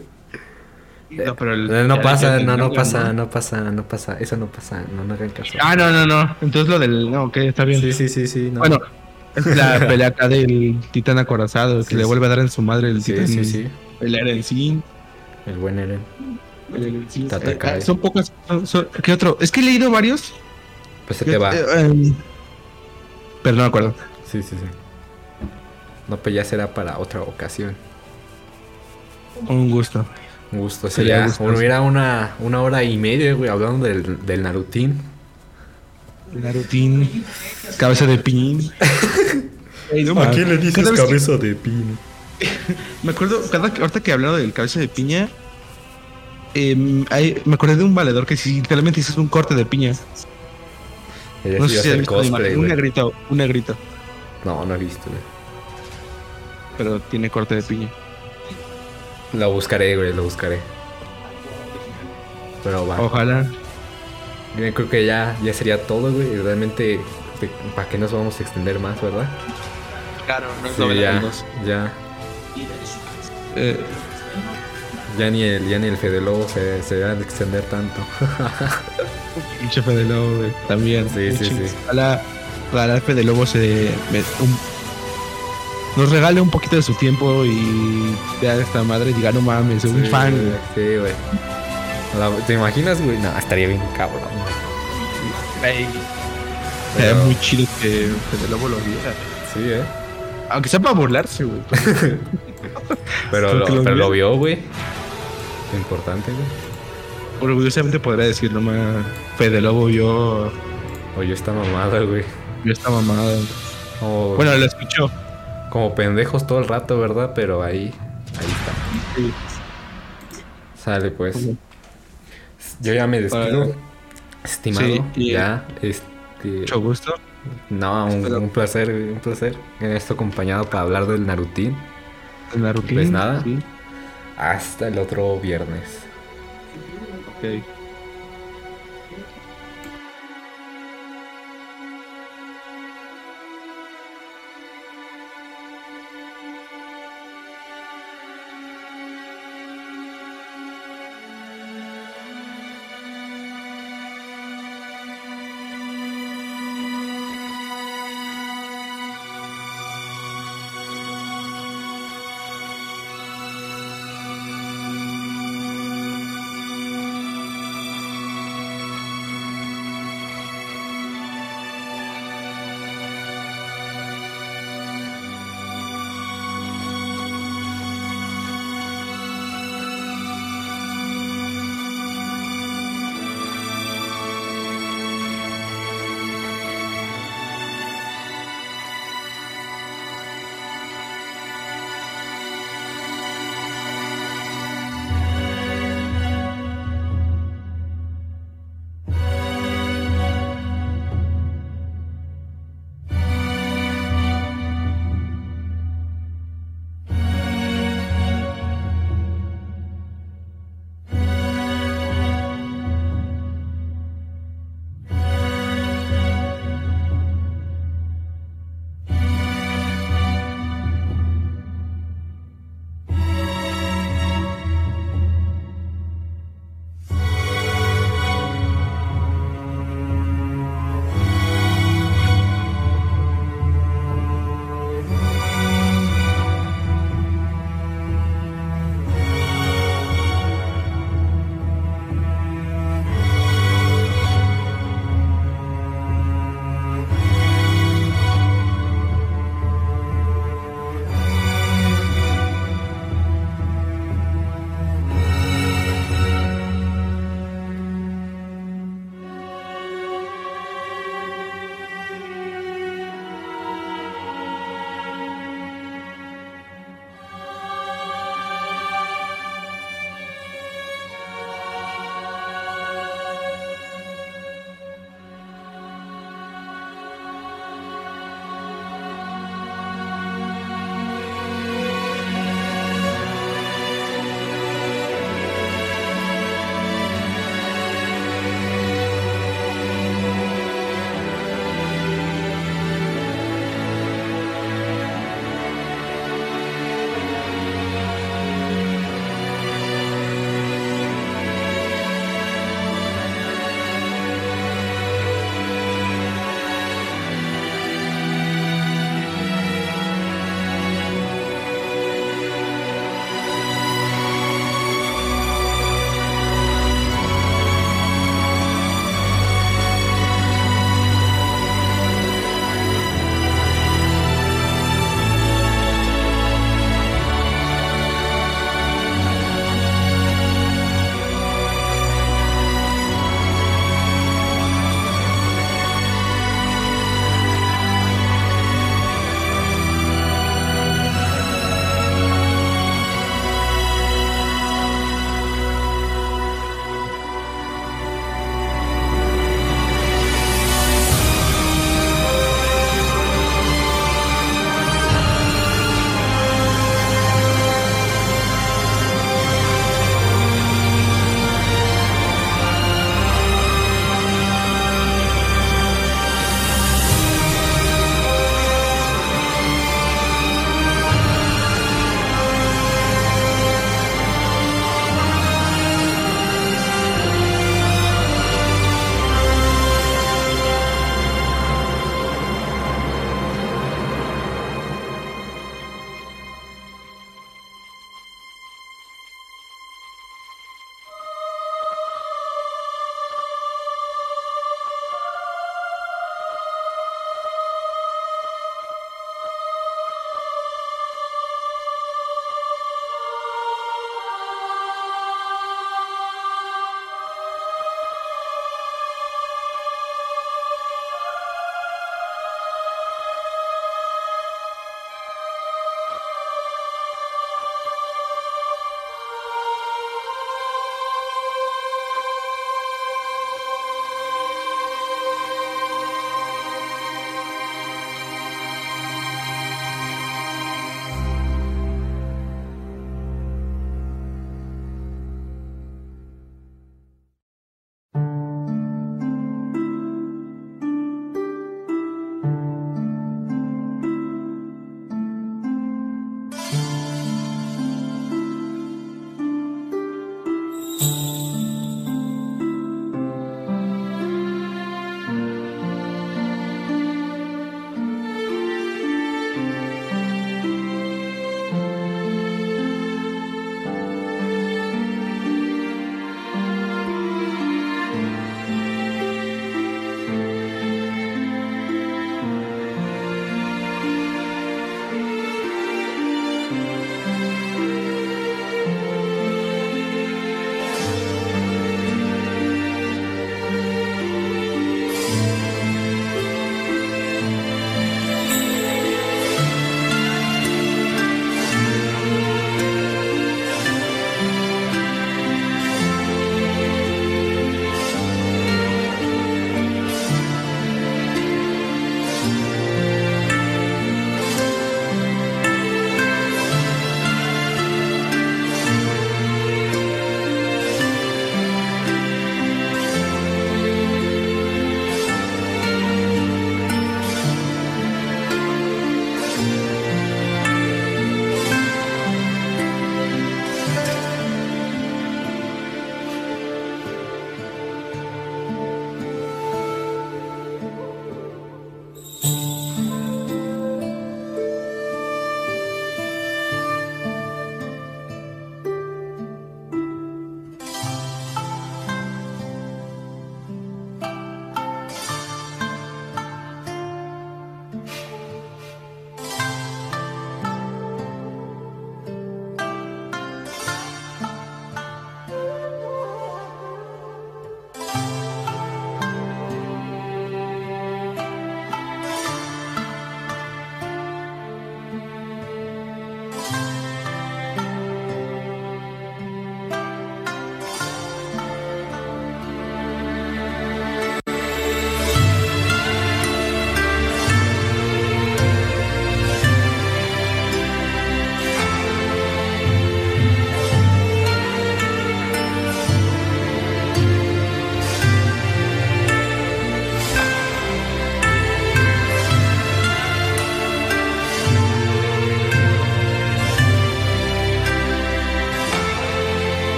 No, pero el- Eh, no el- pasa, no, no pasa, no pasa, no pasa. Eso no pasa, no, no hagan caso. Ah, no, no, no. Entonces lo del. No, ok, está bien. Sí, sí, sí, sí. no. Bueno, es la pelea acá del titán acorazado que Sí, le vuelve a dar en su madre el sí, titán. sí, sí. El Eren sí. El buen Eren. el Eren sí. Tatakai. Eh, son pocas. son- ¿Qué otro? Es que he leído varios. Pues se te va. Eh, eh, pero no me acuerdo. Sí, sí, sí. No, pues ya será para otra ocasión. Un gusto. Un gusto. Sí, gusto. hubiera una, una hora y media, güey, hablando del, del Narutín. Narutín. Cabeza de. Ey, no mames. Cada vez que- de pino? Me acuerdo, cada, que- ahorita que hablaron del cabeza de piña, em, hay- me acordé de un valedor que sí, literalmente hizo un corte de piña. Ella No sé si visto cosplay, imagen, un güey. negrito, un negrito, No, no he visto, güey. pero tiene corte de piña. Lo buscaré, güey, lo buscaré. Pero va. Ojalá. Yo creo que ya, ya sería todo, güey. Realmente, ¿para qué nos vamos a extender más, verdad? Claro, no Sí, ya, ya. Eh, Ya ni el, ya ni el Fede Lobo se, se va a extender tanto. pinche Fede Lobo, güey, también. Sí, sí, sí. Ojalá, ojalá el Fede Lobo se me- un- nos regale un poquito de su tiempo y vea esta madre y diga, no mames, soy un fan. güey, güey". Sí, güey. ¿Te imaginas, güey? No, estaría bien cabrón. Sería Pero- muy chido que Fede Lobo lo viera. Sí, eh. Aunque sea para burlarse, güey. Pero, lo, pero vio. lo vio, güey. Importante, güey. Orgullosamente podría decir, no más, Fede Lobo vio, Oye, esta mamada, güey. vio esta mamada. Como, Bueno, lo escuchó. como pendejos todo el rato, ¿verdad? Pero ahí, ahí está. Sí. Sale, pues. Yo ya me despido. Estimado. Sí, y- ya, este. Mucho gusto. No, un, un placer, güey, un placer. Esto acompañado para hablar del Narutín. El Narutín. Pues nada. Sí. Hasta el otro viernes. Ok.